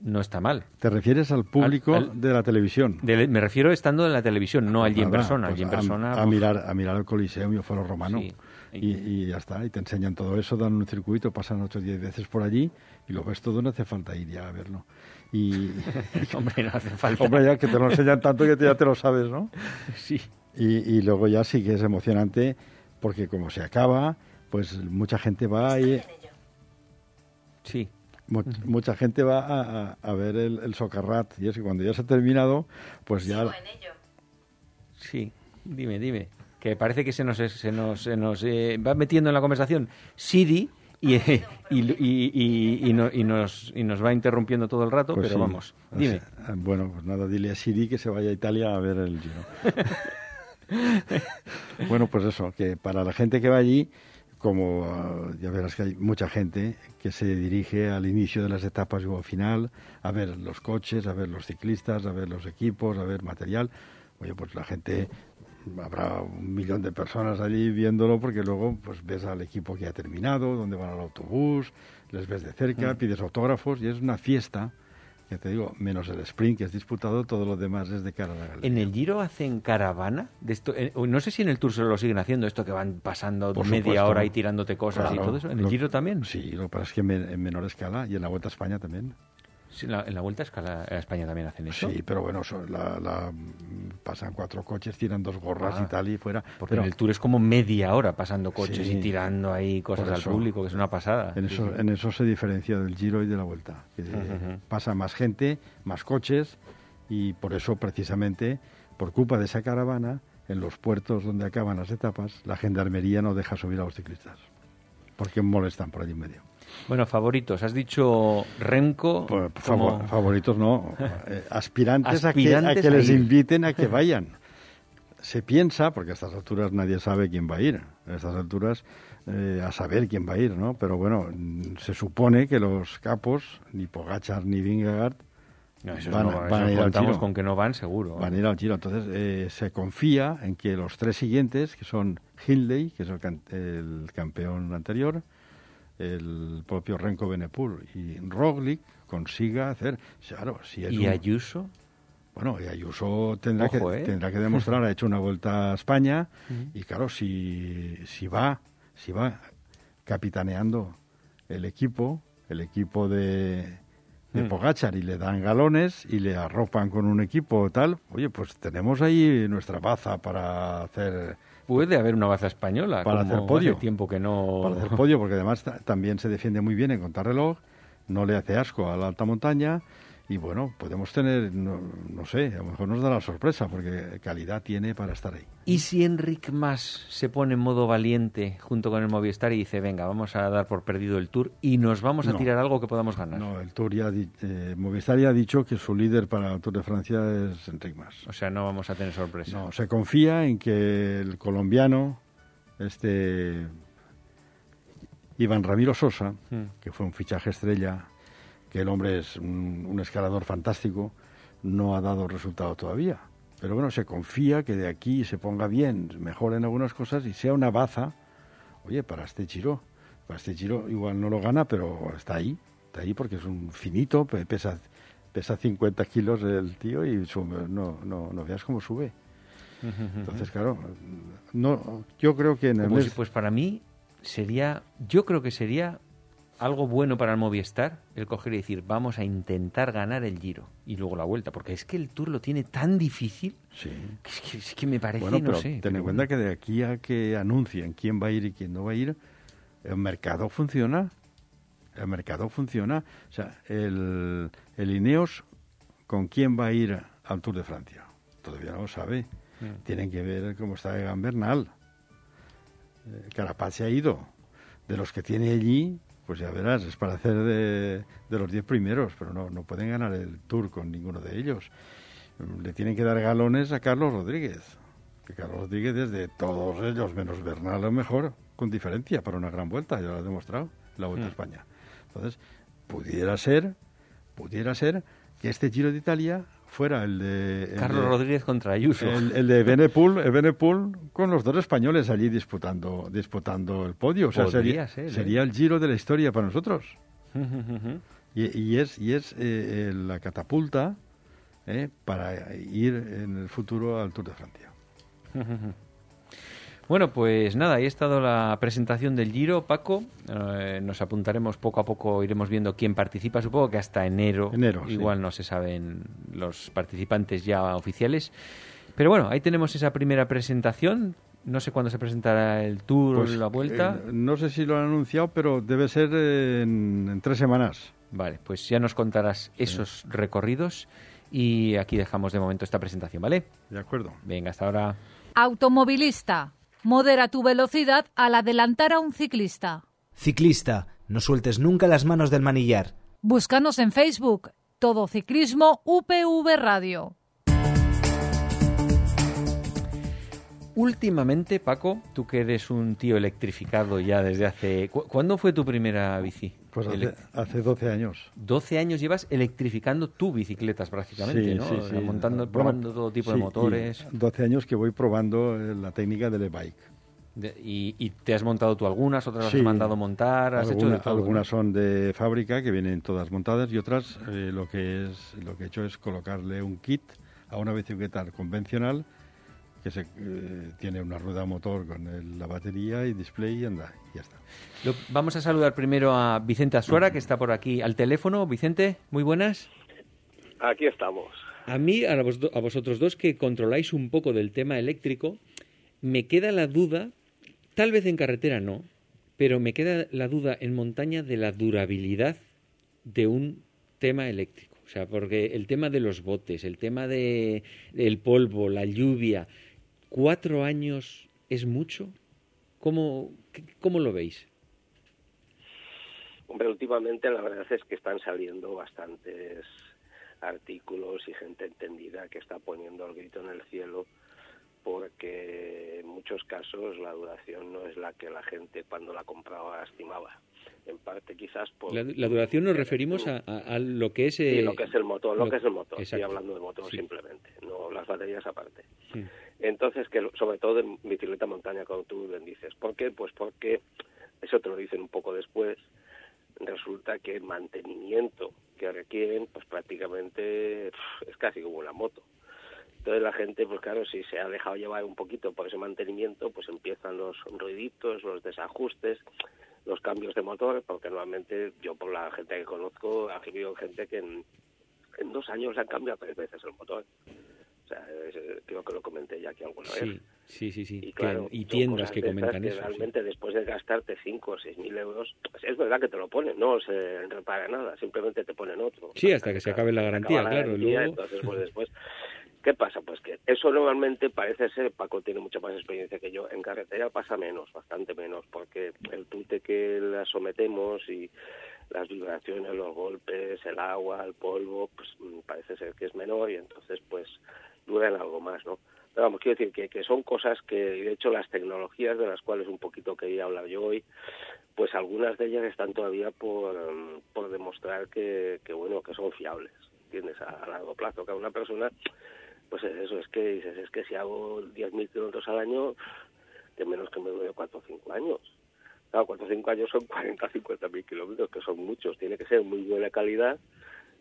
no está mal. ¿Te refieres al público al- de la televisión? De- me refiero estando en la televisión, no allí en persona. pues allí en a- persona. a, pues, mirar a mirar el Coliseum y el Foro Romano Sí. y, y ya está y te enseñan todo eso dan un circuito pasan 8 o 10 veces por allí y lo ves todo no hace falta ir ya a verlo y *laughs* *laughs* Hombre, no hace falta. hombre ya que te lo enseñan tanto que ya te lo sabes no *laughs* Sí. y, y luego ya sí que es emocionante porque como se acaba pues mucha gente va y Sí. mu- mucha gente va a, a- a ver el, el socarrat y es que cuando ya se ha terminado pues ya Sí, dime, dime. Que parece que se nos, se nos, se nos eh, va metiendo en la conversación Siri y, *laughs* y, y, y- y no- y nos, y nos va interrumpiendo todo el rato, Pues pero sí. vamos, O dime. sea, bueno, pues nada, dile a Siri que se vaya a Italia a ver el Giro. *laughs* bueno, pues eso, que para la gente que va allí, como ah, ya verás que hay mucha gente que se dirige al inicio de las etapas y al final a ver los coches, a ver los ciclistas, a ver los equipos, a ver material. Oye, pues la gente habrá un millón de personas allí viéndolo porque luego pues ves al equipo que ha terminado, donde van al autobús, les ves de cerca, pides autógrafos y es una fiesta. Ya te digo, menos el sprint que es disputado, todo lo demás es de cara a la galería. ¿En el Giro hacen caravana? De esto, eh, no sé si en el Tour se lo siguen haciendo, esto que van pasando Por media supuesto. hora y tirándote cosas y todo eso. ¿En el lo- Giro también? Sí, lo que pasa es que en, en menor escala y en la Vuelta a España también. Sí, en, la, en la Vuelta a, escala, a España también hacen eso. Sí, pero bueno, son la, la- pasan cuatro coches, tiran dos gorras Ah, y tal y fuera. Porque pero en el Tour es como media hora pasando coches Sí. y tirando ahí cosas al público, que es una pasada. en eso, sí. en eso se diferencia del Giro y de la Vuelta. que. Pasa más gente, más coches y por eso precisamente, por culpa de esa caravana, en los puertos donde acaban las etapas, la gendarmería no deja subir a los ciclistas. Porque molestan por allí en medio. Bueno, favoritos. Has dicho Remco. Pues, como- favoritos no, eh, aspirantes, a que- a les inviten a que *laughs* vayan. Se piensa, porque a estas alturas nadie sabe quién va a ir, a estas alturas eh, a saber quién va a ir, ¿no? Pero bueno, mm, se supone que los capos, ni Pogachar ni Vingegaard, No, van, no, van a ir al Giro. con que no van seguro. Van a ir al Giro. Entonces eh, se confía en que los tres siguientes, que son Hindley, que es el, el campeón anterior, el propio Renko Benepul y Roglic, consiga hacer... Claro, si es ¿Y un- Ayuso? bueno, y Ayuso tendrá, Ojo, que, ¿eh? tendrá que demostrar, ha hecho una vuelta a España *laughs* y claro, si, si va, si va capitaneando el equipo, el equipo de, de Mm. Pogachar y le dan galones y le arropan con un equipo tal, oye, pues tenemos ahí nuestra baza para hacer Puede haber una baza española. Para como hacer podio. Hace tiempo que no. para hacer podio, porque además ta- también se defiende muy bien en contrarreloj, no le hace asco a la alta montaña y bueno, podemos tener, no, no sé, a lo mejor nos da la sorpresa porque calidad tiene para estar ahí. ¿Y si Enric Mas se pone en modo valiente junto con el Movistar y dice, venga, vamos a dar por perdido el Tour y nos vamos a No. tirar algo que podamos ganar? No, el Tour ya, eh, Movistar ya ha dicho que su líder para el Tour de Francia es Enric Mas. O sea, no vamos a tener sorpresa. No, se confía en que el colombiano, este Iván Ramiro Sosa, Mm. que fue un fichaje estrella, que el hombre es un, un escalador fantástico, no ha dado resultado todavía. Pero bueno, se confía que de aquí se ponga bien, mejore en algunas cosas y sea una baza, oye, para este Giro. Para este Giro igual no lo gana, pero está ahí, está ahí porque es un finito, pe- pesa, pesa 50 kilos el tío y sube- no, no, no veas cómo sube. Entonces, claro, no, yo creo que en el mes... si, pues para mí sería, yo creo que sería algo bueno para el Movistar el coger y decir, vamos a intentar ganar el Giro y luego la vuelta, porque es que el Tour lo tiene tan difícil Sí. que es que, es que me parece, Bueno, no pero sé. ten pero en cuenta que de aquí a que anuncien quién va a ir y quién no va a ir, el mercado funciona. El mercado funciona. O sea, el, el Ineos, ¿con quién va a ir al Tour de Francia? Todavía no lo sabe. Mm. Tienen que ver cómo está Egan Bernal. Eh, Carapaz se ha ido. De los que tiene allí, pues ya verás, es para hacer de, de los diez primeros, pero no, no pueden ganar el Tour con ninguno de ellos. Le tienen que dar galones a Carlos Rodríguez. Que Carlos Rodríguez es de todos ellos, menos Bernal, lo mejor, con diferencia, para una gran vuelta, ya lo ha demostrado, la Vuelta a Mm. España. Entonces, pudiera ser, pudiera ser que este Giro de Italia fuera el de... el Carlos de- Rodríguez contra Ayuso. el, el de Benepool, el con los dos españoles allí disputando, disputando el podio. O sea, Podría sería, ser, ¿eh? sería el giro de la historia para nosotros. *laughs* Y, y es, y es eh, eh, la catapulta eh, para ir en el futuro al Tour de Francia. *laughs* Bueno, pues nada, ahí ha estado la presentación del Giro, Paco. Eh, nos apuntaremos poco a poco, iremos viendo quién participa. Supongo que hasta enero, Enero, sí. igual no se saben los participantes ya oficiales. Pero bueno, ahí tenemos esa primera presentación. No sé cuándo se presentará el Tour, Pues, la vuelta. eh, no sé si lo han anunciado, pero debe ser en, en tres semanas. Vale, pues ya nos contarás esos recorridos. Y aquí dejamos de momento esta presentación, ¿vale? De acuerdo. Venga, hasta ahora. Automovilista. Modera tu velocidad al adelantar a un ciclista. Ciclista, no sueltes nunca las manos del manillar. Búscanos en Facebook. Todo Ciclismo UPV Radio. Últimamente, Paco, tú que eres un tío electrificado ya desde hace... ¿cu- ¿Cuándo fue tu primera bici? Pues hace, hace 12 años. 12 años llevas electrificando tu bicicletas prácticamente, Sí, ¿no? sí, sí. Montando, Bueno, probando todo tipo de motores. 12 años que voy probando eh, la técnica del e-bike. De- y, y te has montado tú algunas, otras las Sí. has mandado montar, has hecho de Alguna- todo. ¿no? algunas son de fábrica que vienen todas montadas y otras eh, lo que es lo que he hecho es colocarle un kit a una bicicleta convencional que se, eh, tiene una rueda motor con el- la batería y display y anda, y ya está. Lo- vamos a saludar primero a Vicente Azuara, que está por aquí al teléfono. Vicente, muy buenas. Aquí estamos. A mí, a, vos do- a vosotros dos que controláis un poco del tema eléctrico, me queda la duda, tal vez en carretera no, pero me queda la duda en montaña de la durabilidad de un tema eléctrico. O sea, porque el tema de los botes, el tema de el polvo, la lluvia, cuatro años es mucho. ¿Cómo, cómo lo veis? Hombre, últimamente la verdad es que están saliendo bastantes artículos y gente entendida que está poniendo el grito en el cielo porque en muchos casos la duración no es la que la gente cuando la compraba estimaba. En parte quizás por... La, la duración nos referimos a, a- a lo que es... Sí, eh, lo que es el motor, lo, lo- que es el motor. Estoy exacto. hablando del motor Sí. simplemente, no las baterías aparte. Sí. Entonces, que sobre todo en bicicleta montaña, como tú bien dices. ¿Por qué? Pues porque, eso te lo dicen un poco después, resulta que el mantenimiento que requieren, pues prácticamente es casi como una moto. Entonces la gente, pues claro, si se ha dejado llevar un poquito por ese mantenimiento, pues empiezan los ruiditos, los desajustes, los cambios de motor, porque normalmente yo por la gente que conozco, ha habido gente que en, en dos años han cambiado tres veces el motor. O sea, es- creo que lo comenté ya aquí alguna vez. Sí, sí, sí. Y, Que- claro, y tiendas que comentan que eso. sí. realmente después de gastarte 5 o 6 mil euros, pues es verdad que te lo ponen, no se repara nada, simplemente te ponen otro. Sí, hasta que se acabe la garantía, acaba la claro, garantía, luego- Entonces, pues después, ¿qué pasa? Pues que eso normalmente parece ser, Paco tiene mucha más experiencia que yo, en carretera pasa menos, bastante menos, porque el tute que la sometemos y las vibraciones, los golpes, el agua, el polvo, pues mm, parece ser que es menor y entonces pues duran algo más, ¿no? Pero vamos, quiero decir que, que son cosas que, de hecho, las tecnologías de las cuales un poquito quería hablar yo hoy, pues algunas de ellas están todavía por, mm, por demostrar que, que, bueno, que son fiables, ¿entiendes? A, largo plazo, que una persona, pues es eso, es que dices, es que si hago 10.000 kilómetros al año, que menos que me dure 4 o 5 años. Claro, 4 o 5 años son 40 50 mil kilómetros, que son muchos. Tiene que ser muy buena calidad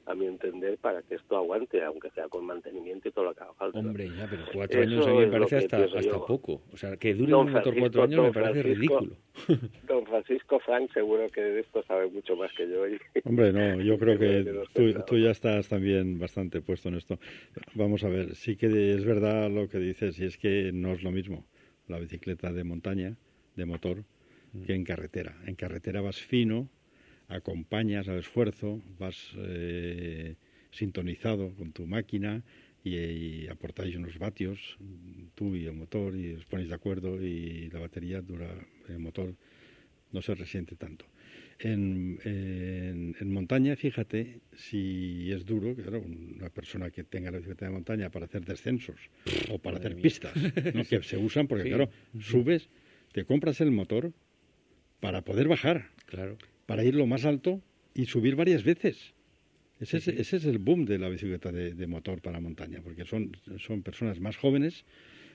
a mi entender, para que esto aguante, aunque sea con mantenimiento y todo lo que haga falta. Hombre, ya, pero cuatro años a mí me parece hasta, hasta poco. O sea, que dure un motor cuatro años me parece ridículo. *laughs* Don Francisco Frank seguro que de esto sabe mucho más que yo. *laughs* Hombre, no, yo creo que tú, tú, ya estás también bastante puesto en esto. Vamos a ver, sí que es verdad lo que dices, y es que no es lo mismo la bicicleta de montaña, de motor, que en carretera. En carretera vas fino, acompañas al esfuerzo, vas eh, sintonizado con tu máquina y, aportáis unos vatios, tú y el motor, y os ponéis de acuerdo y la batería dura, el motor no se resiente tanto. En, en, montaña, fíjate, si es duro, claro, una persona que tenga la bicicleta de montaña para hacer descensos o para hacer pistas, *laughs* que se usan porque, claro, subes, te compras el motor para poder bajar. Claro para ir lo más alto y subir varias veces. Ese, es, ese es el boom de la bicicleta de, motor para montaña, porque son, son personas más jóvenes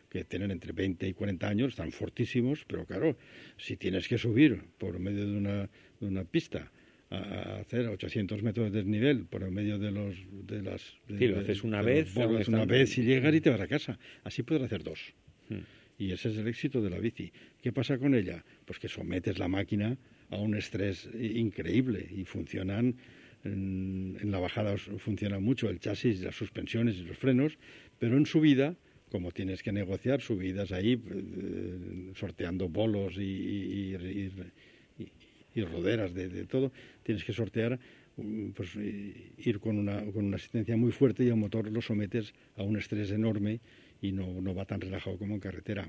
que tienen entre 20 y 40 años, están fortísimos, pero claro, si tienes que subir por medio de una, de una pista a hacer 800 metros de desnivel por medio de los de las sí, lo haces una vez una vez y llegas y te vas a casa. Así puedes hacer dos. Hmm. y ese es el éxito de la bici. Qué pasa con ella pues que sometes la máquina a un estrés increíble y funcionan en, la bajada funciona mucho el chasis, las suspensiones y los frenos, pero en subida, como tienes que negociar subidas ahí, eh, sorteando bolos y, y, roderas de, todo, tienes que sortear, mm, pues ir con una, con una asistencia muy fuerte y el motor lo sometes a un estrés enorme y no, no va tan relajado como en carretera.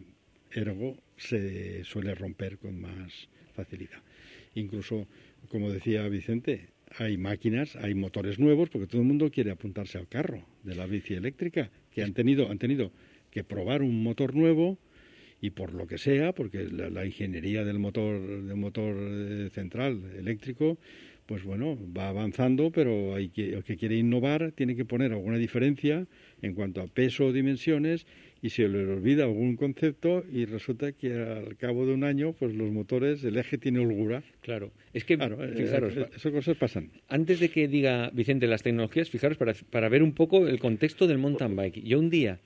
Ergo se suele romper con más facilidad. Incluso, como decía Vicente, hay máquinas, hay motores nuevos, porque todo el mundo quiere apuntarse al carro de la bici eléctrica, que han tenido, han tenido que probar un motor nuevo y por lo que sea, porque la, ingeniería del motor, del motor eh, central eléctrico, pues bueno, va avanzando, pero hay que, el que quiere innovar tiene que poner alguna diferencia en cuanto a peso o dimensiones y se le olvida algún concepto y resulta que al cabo de un año pues los motores, el eje tiene holgura. Claro, es que claro, eh, fijaros, eh, esas cosas pasan. Antes de que diga Vicente las tecnologías, fijaros para, para ver un poco el contexto del mountain bike. Yo un día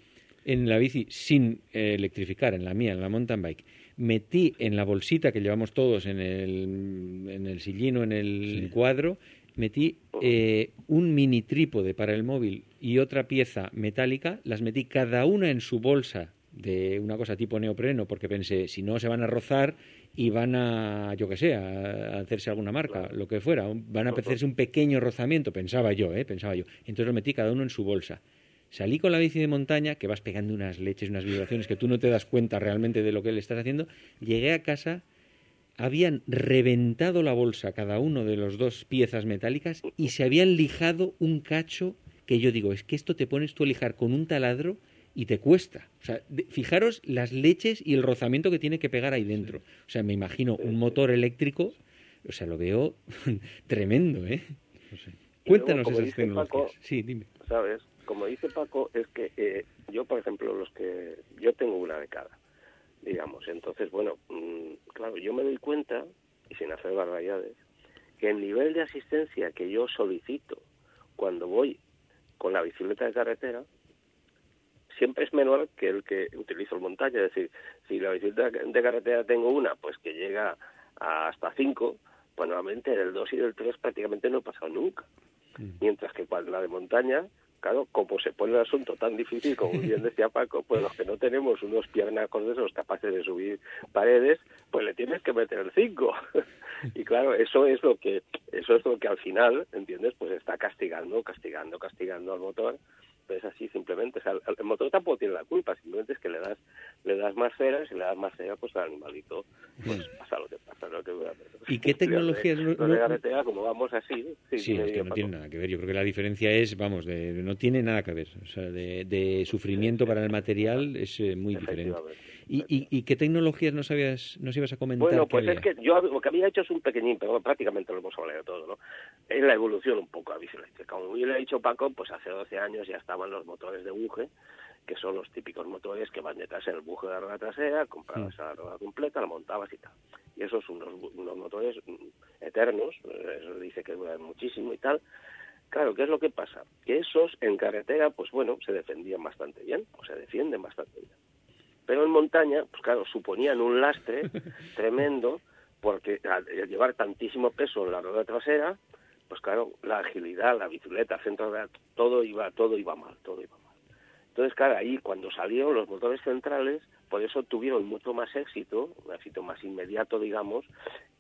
en la bici sin eh, electrificar, en la mía, en la mountain bike, metí en la bolsita que llevamos todos en el, en el sillino, en el cuadro, metí eh, un mini trípode para el móvil y otra pieza metálica, las metí cada una en su bolsa de una cosa tipo neopreno, porque pensé, si no se van a rozar y van a, yo que sé, a hacerse alguna marca, lo que fuera, van a hacerse un pequeño rozamiento, pensaba yo, ¿eh? pensaba yo. Entonces lo metí cada uno en su bolsa. Salí con la bici de montaña, que vas pegando unas leches, unas vibraciones que tú no te das cuenta realmente de lo que le estás haciendo. Llegué a casa habían reventado la bolsa cada uno de los dos piezas metálicas y se habían lijado un cacho que yo digo, es que esto te pones tú a lijar con un taladro y te cuesta. O sea, fijaros las leches y el rozamiento que tiene que pegar ahí dentro. O sea, me imagino un motor eléctrico, o sea, lo veo *laughs* tremendo, ¿eh? Cuéntanos esas tecnologías. sí, dime. ¿Sabes? Como dice Paco, es que eh, yo, por ejemplo, los que... Yo tengo una de cada digamos. Entonces, bueno, mm, claro, yo me doy cuenta, y sin hacer barbaridades, que el nivel de asistencia que yo solicito cuando voy con la bicicleta de carretera siempre es menor que el que utilizo el montaña. Es decir, si la bicicleta de carretera tengo una, pues que llega hasta cinco, pues normalmente del 2 y del 3 prácticamente no he pasado nunca. Mm. Mientras que cuando la de montaña, claro, como se pone el asunto tan difícil, como bien decía Paco, pues los que no tenemos unos piernacos de esos capaces de subir paredes, pues le tienes que meter el *laughs* 5. y claro, eso es lo que eso es lo que al final, ¿entiendes? Pues está castigando, castigando, castigando al motor es así simplemente. O sea, el, motor tampoco tiene la culpa, simplemente es que le das le das más cera y si le das más cera, pues al animalito pues pasa lo que pasa. Lo que, ¿Y qué tecnologías? No, de como vamos así. Sí, es que no tiene nada que ver. Yo creo que la diferencia es, vamos, de, no tiene nada que ver. O sea, de, de sufrimiento para el material es eh, muy diferente. ¿Y, y, qué tecnologías nos, habías, nos ibas a comentar? Bueno, pues es que yo lo que había hecho es un pequeñín, pero prácticamente lo hemos hablado todo, ¿no? Es la evolución un poco a Como bien le ha dicho Paco, pues hace 12 años ya estaban los motores de buje, que son los típicos motores que van detrás en el buje de la rueda trasera, comprabas la rueda completa, la montabas y tal. Y esos son unos, unos motores eternos, eso dice que duran muchísimo y tal, Claro, ¿qué es lo que pasa? Que esos en carretera, pues bueno, se defendían bastante bien, o se defienden bastante bien. Pero en montaña, pues claro, suponían un lastre *laughs* tremendo, porque al llevar tantísimo peso en la rueda trasera, pues claro, la agilidad, la bicicleta, centro de todo iba, todo iba mal, todo iba mal. Entonces, claro, ahí cuando salieron los motores centrales, por eso tuvieron mucho más éxito, un éxito más inmediato, digamos,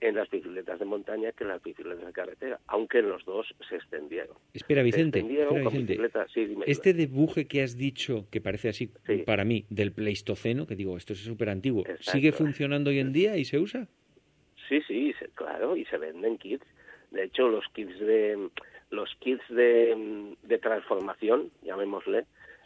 en las bicicletas de montaña que en las bicicletas de carretera, aunque en los dos se extendieron. Espera, Vicente, Se extendieron espera, con Vicente. bicicletas- sí, dime, Este dime. debuje que has dicho, que parece así Sí. para mí, del Pleistoceno, que digo, esto es súper antiguo. ¿sigue funcionando hoy en día y se usa? Sí, sí, claro, y se venden kits. De hecho, los kits de los kits de, de transformación, llamémosle,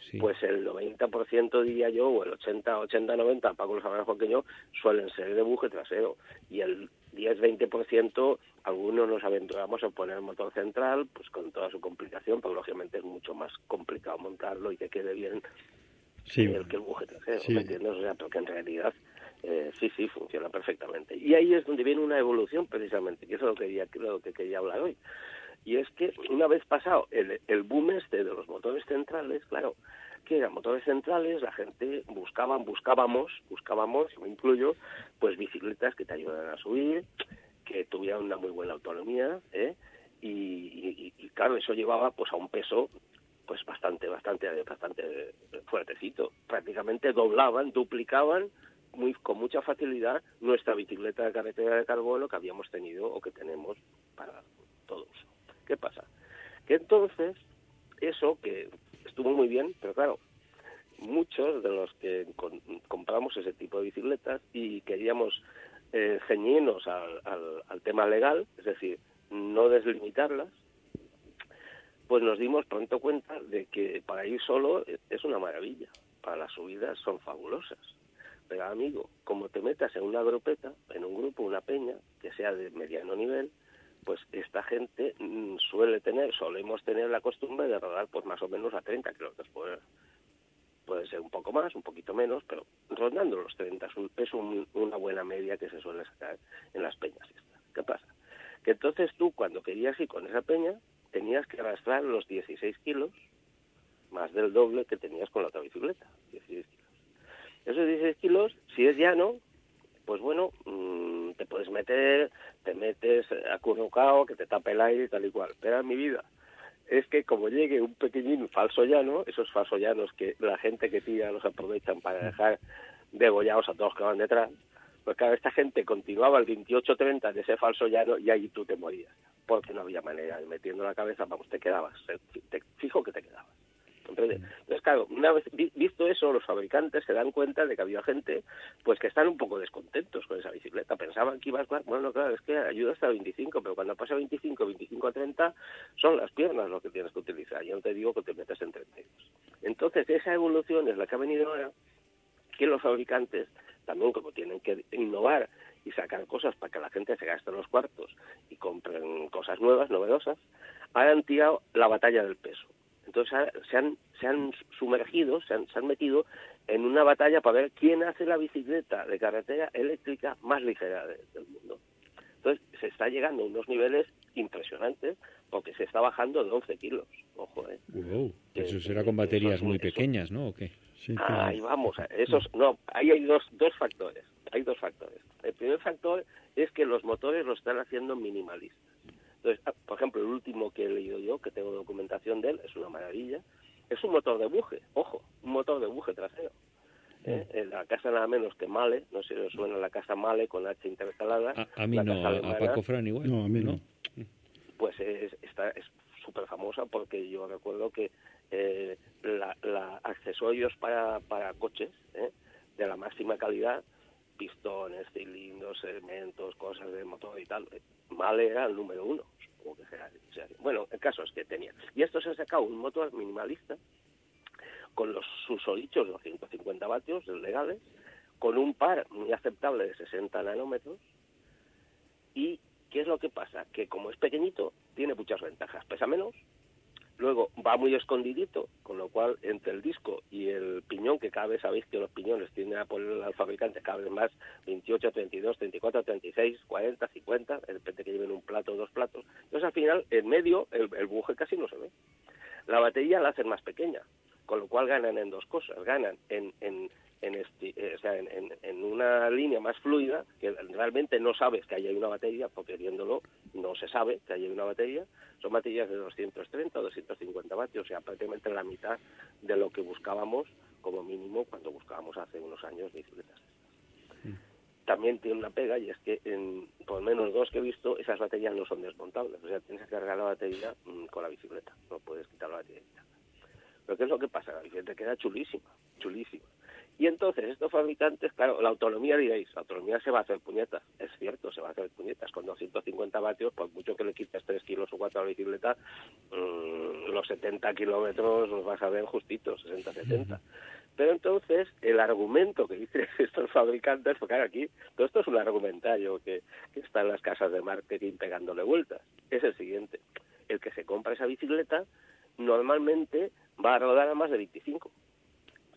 Sí. pues el 90% diría yo, o el 80, 80, 90, Paco lo sabrá mejor que yo, suelen ser de buje trasero. Y el 10, 20%, algunos nos aventuramos a poner el motor central, pues con toda su complicación, pero lógicamente es mucho más complicado montarlo y que quede bien Sí, el que el buje trasero, Sí. ¿me entiendes? O sea, pero que en realidad eh, sí, sí, funciona perfectamente. Y ahí es donde viene una evolución precisamente, que eso es lo que quería, lo que quería hablar hoy. Y es que una vez pasado el, el boom este de los motores centrales, claro, que eran motores centrales, la gente buscaban, buscábamos, buscábamos, me incluyo, pues bicicletas que te ayudaran a subir, que tuvieran una muy buena autonomía, ¿eh? Y, y- y, claro, eso llevaba pues a un peso pues bastante, bastante, bastante fuertecito. Prácticamente doblaban, duplicaban muy, con mucha facilidad nuestra bicicleta de carretera de carbono que habíamos tenido o que tenemos para todo uso. ¿Qué pasa? Que entonces, eso que estuvo muy bien, pero claro, muchos de los que compramos ese tipo de bicicletas y queríamos eh, al, al- al tema legal, es decir, no deslimitarlas, pues nos dimos pronto cuenta de que para ir solo es una maravilla, para las subidas son fabulosas. Pero amigo, como te metas en una grupeta, en un grupo, una peña, que sea de mediano nivel, pues esta gente mm, suele tener, solemos tener la costumbre de rodar pues más o menos a 30 kilómetros por. Puede ser un poco más, un poquito menos, pero rondando los 30 es, un- una buena media que se suele sacar en las peñas. ¿Qué pasa? Que entonces tú cuando querías ir con esa peña tenías que arrastrar los 16 kilos más del doble que tenías con la otra bicicleta. 16 kilos. Esos 16 kilos, si es llano, pues bueno, mm, te puedes meter, te metes acurrucado, que te tape el aire y tal y cual. Pero en mi vida, es que como llegue un pequeñín falso llano, esos falsos llanos que la gente que tira los aprovechan para dejar degollados a todos que van detrás, pues claro, esta gente continuaba el 28-30 de ese falso llano y ahí tú te morías, porque no había manera de metiendo la cabeza, vamos, te quedabas, te, fijo que te quedabas. Entonces, claro, una vez vi- visto eso, los fabricantes se dan cuenta de que había gente pues que están un poco descontentos con esa bicicleta. Pensaban que ibas, bueno, claro, es que ayuda hasta 25, pero cuando pasa 25, 25 a 30, son las piernas lo que tienes que utilizar. Yo no te digo que te metas en 32. Entonces, esa evolución es la que ha venido ahora, que los fabricantes también como tienen que innovar y sacar cosas para que la gente se gaste los cuartos y compren cosas nuevas, novedosas, han tirado la batalla del peso. Entonces ha- se han, se han sumergido, se han, se han metido en una batalla para ver quién hace la bicicleta de carretera eléctrica más ligera de- del mundo. Entonces se está llegando a unos niveles impresionantes porque se está bajando de 11 kilos. Ojo, ¿eh? Wow, eso será con baterías muy pequeñas, ¿no? ¿O qué? Sí, Ahí vamos, esos, no, ahí hay dos, dos factores, hay dos factores. El primer factor es que los motores lo están haciendo minimalistas. Entonces, ah, por ejemplo, el último que he leído yo, que tengo documentación de él, es una maravilla, es un motor de buje, ojo, un motor de buje trasero. ¿eh? En la casa nada menos que Male, no sé si os suena la casa Male con H intercalada. A, a mí no, a, Paco Fran igual. No, a mí no. pues es está es súper famosa porque yo recuerdo que eh, la, la accesorios para, para coches ¿eh? de la máxima calidad pistones, cilindros, elementos, cosas de motor y tal. Male era el número uno, supongo que bueno, el caso es que tenía. Y esto se ha sacado un motor minimalista con los susodichos de 150 vatios legales, con un par muy aceptable de 60 nanómetros. ¿Y qué es lo que pasa? Que como es pequeñito, tiene muchas ventajas. Pesa menos, Luego va muy escondidito, con lo cual entre el disco y el piñón, que cada vez sabéis que los piñones tienden a poner al fabricante cada vez más 28, 32, 34, 36, 40, 50, de repente que lleven un plato o dos platos. Entonces al final, en medio, el, el buje casi no se ve. La batería la hacen más pequeña, con lo cual ganan en dos cosas. Ganan en, en, en, esti- eh, o sea, en, en- en una línea más fluida, que realmente no sabes que ahí hay una batería, porque viéndolo no se sabe que ahí hay una batería. Son baterías de 230 o 250 vatios, o sea, prácticamente la mitad de lo que buscábamos como mínimo cuando buscábamos hace unos años bicicletas. También tiene una pega y es que en por menos dos que he visto, esas baterías no son desmontables. O sea, tienes que cargar la batería mm, con la bicicleta, no puedes quitar la batería. Pero ¿qué es lo que pasa? La bicicleta queda chulísima, chulísima. Y entonces estos fabricantes, claro, la autonomía diréis, la autonomía se va a hacer puñetas. Es cierto, se va a hacer puñetas. Con 250 vatios, por mucho que le quites 3 kilos o 4 a la bicicleta, mm, los 70 kilómetros los vas a ver justitos, 60-70. Pero entonces, el argumento que dicen *laughs* estos fabricantes, porque claro, aquí todo esto es un argumentario que, que está en las casas de marketing pegándole vueltas, es el siguiente. El que se compra esa bicicleta normalmente va a rodar a más de 25.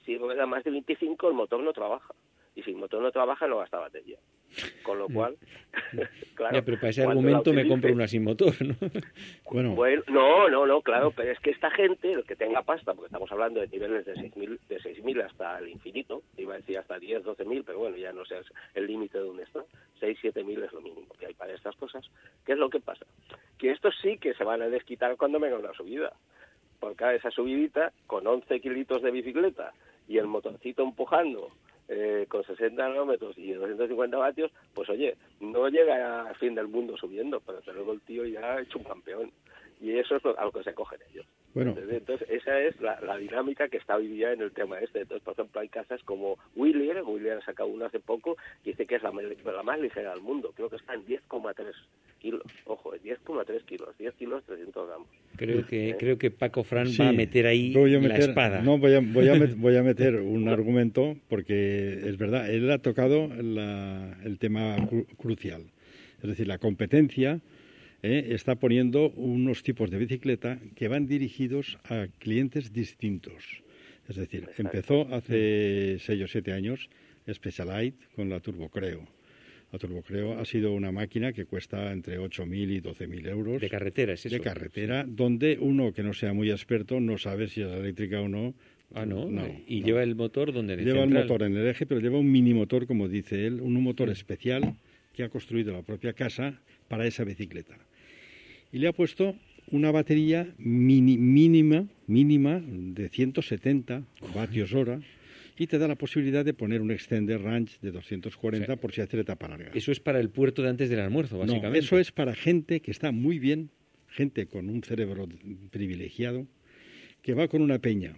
Si rueda más de 25, el motor no trabaja. Y si el motor no trabaja, no gasta batería. Con lo cual, *laughs* claro. Ya, pero para ese argumento me compro una sin motor, ¿no? *laughs* Bueno, bueno, no, no, no, claro, pero es que esta gente, el que tenga pasta, porque estamos hablando de niveles de 6.000 de 6.000 hasta el infinito, iba a decir hasta 10, 12.000, pero bueno, ya no sé el límite de dónde está, 6, 7.000 es lo mínimo que hay para estas cosas. ¿Qué es lo que pasa? Que estos sí que se van a desquitar cuando venga una subida, porque esa subidita, con 11 kilitos de bicicleta y el motorcito empujando, eh, con 60 kilómetros y 250 vatios, pues oye, no llega al fin del mundo subiendo, pero luego el tío ya ha hecho un campeón. Y eso es lo- a lo que se cogen ellos. Bueno. Entonces, esa es la, la dinámica que está hoy día en el tema este. Entonces, por ejemplo, hay casas como Willier, Willier ha sacado una hace poco, que dice que es la, más ligera del mundo. Creo que está en 10,3 kilos. Ojo, en 10,3 kilos. 10 kilos, 300 gramos. Creo que, creo que Paco Fran Sí, va a meter ahí voy a la espada. No, voy a, voy, a met- *laughs* voy a meter un argumento porque es verdad, él ha tocado la- el tema cru- crucial. Es decir, la competencia eh, está poniendo unos tipos de bicicleta que van dirigidos a clientes distintos. Es decir, empezó hace 6 o 7 años Specialized con la Turbo Creo. La Turbo Creo ha sido una máquina que cuesta entre 8.000 y 12.000 euros De carretera, es eso. de carretera, donde uno que no sea muy experto no sabe si es eléctrica o no. Ah, no. No, y no. lleva el motor donde de Lleva el motor en el eje, pero lleva un mini motor, como dice él, un motor especial que ha construido la propia casa para esa bicicleta. Y le ha puesto una batería mini- mínima, mínima de 170 vatios hora y te da la posibilidad de poner un extender range de 240 O sea, por si hace etapa larga. Eso es para el puerto de antes del almuerzo, No, básicamente. eso es para gente que está muy bien, gente con un cerebro privilegiado, que va con una peña,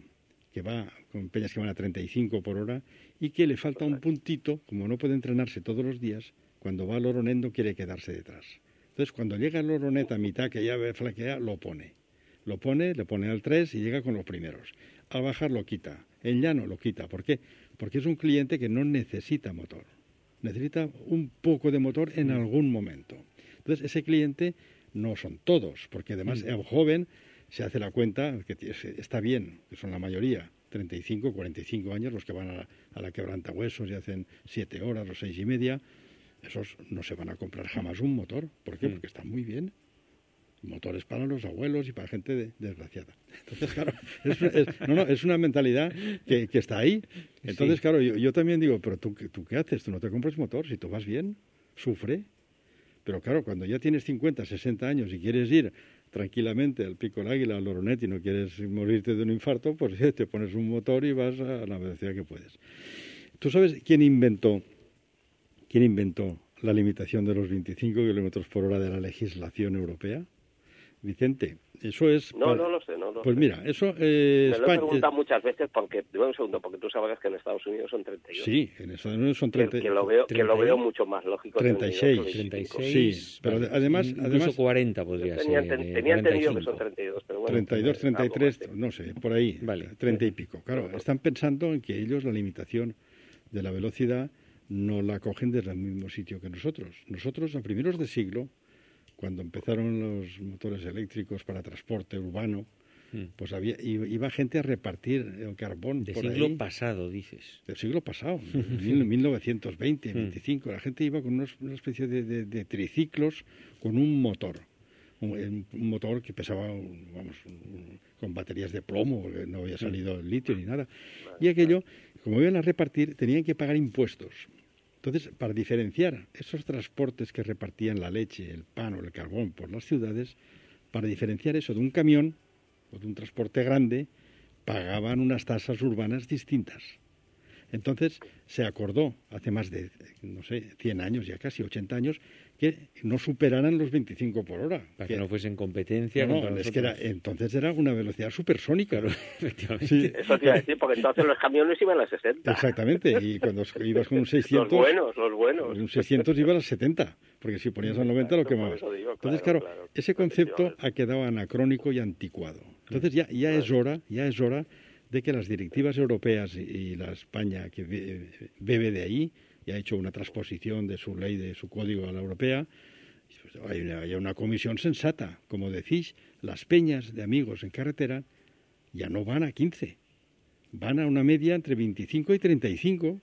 que va con peñas que van a 35 por hora y que le falta un puntito, como no puede entrenarse todos los días, cuando va al Oronet no quiere quedarse detrás. Entonces, cuando llega el Oronet a mitad, que ya ve flaquea, lo pone. Lo pone, le pone al 3 y llega con los primeros. Al bajar lo quita. En llano lo quita. ¿Por qué? Porque es un cliente que no necesita motor. Necesita un poco de motor en algún momento. Entonces, ese cliente no son todos, porque además el joven se hace la cuenta que está bien, que son la mayoría, 35, 45 años, los que van a la, a la quebrantahuesos y hacen 7 horas o seis y media, esos no se van a comprar jamás un motor. ¿Por qué? Mm. Porque están muy bien. Motores para los abuelos y para gente de- desgraciada. Entonces, claro, es, es- no, no, es una mentalidad que, que está ahí. Entonces, Sí. claro, yo, yo también digo, pero ¿tú, qué- ¿tú qué haces? Tú no te compras motor, si tú vas bien, sufre. Pero claro, cuando ya tienes 50, 60 años y quieres ir tranquilamente al Pico del Águila, al Loronet y no quieres morirte de un infarto, pues *laughs* te pones un motor y vas a la velocidad que puedes. ¿Tú sabes quién inventó, quién inventó la limitación de los 25 kilómetros por hora de la legislación europea? Vicente, eso es... No, para- no lo sé, no lo Pues sé. mira, eso... eh, Me lo he España- preguntado muchas veces porque, un segundo, porque tú sabrás que en Estados Unidos son 32. Sí, en Estados Unidos son Que, 30, que lo veo, que lo 30 veo mucho más lógico. 36, 32 que 25. 36. Sí, pero vale, además- Incluso además- 40 podría Tenía, ser. ten- eh, tenía entendido que 45. son 32, pero bueno. 32, algo más 33, de- no sé, por ahí, Vale. 30 y pico. Claro, están pensando en que ellos la limitación de la velocidad no la cogen desde el mismo sitio que nosotros. Nosotros a primeros de siglo, cuando empezaron los motores eléctricos para transporte urbano, pues había iba gente a repartir el carbón del siglo ahí. pasado, dices. Del siglo pasado, *laughs* mil- 1920, 25. La gente iba con una especie de, de- de triciclos con un motor. Un, un motor que pesaba, vamos, con baterías de plomo, porque no había salido el litio ni nada. Y aquello, como iban a repartir, tenían que pagar impuestos. Entonces, para diferenciar esos transportes que repartían la leche, el pan o el carbón por las ciudades, para diferenciar eso de un camión o de un transporte grande, pagaban unas tasas urbanas distintas. Entonces se acordó hace más de, no sé, 100 años, ya casi 80 años, que no superaran los 25 por hora. Para que no fuese en competencia No, no, es que era, entonces era una velocidad supersónica. *laughs* Efectivamente. Sí, Eso te iba a decir, porque entonces los camiones iban a 60. exactamente. Y cuando *laughs* ibas con un Los 600, buenos, los buenos. un 600 iba a las 70, porque si ponías al 90 lo quemabas. eso digo, Entonces, claro, claro, claro, ese concepto ha quedado anacrónico y anticuado. Entonces ya, ya es hora, ya es hora de que las directivas europeas y, la España que be- bebe de ahí y ha hecho una transposición de su ley, de su código a la europea, pues, hay una, haya una comisión sensata. Como decís, las peñas de amigos en carretera ya no van a 15, van a una media entre 25 y 35.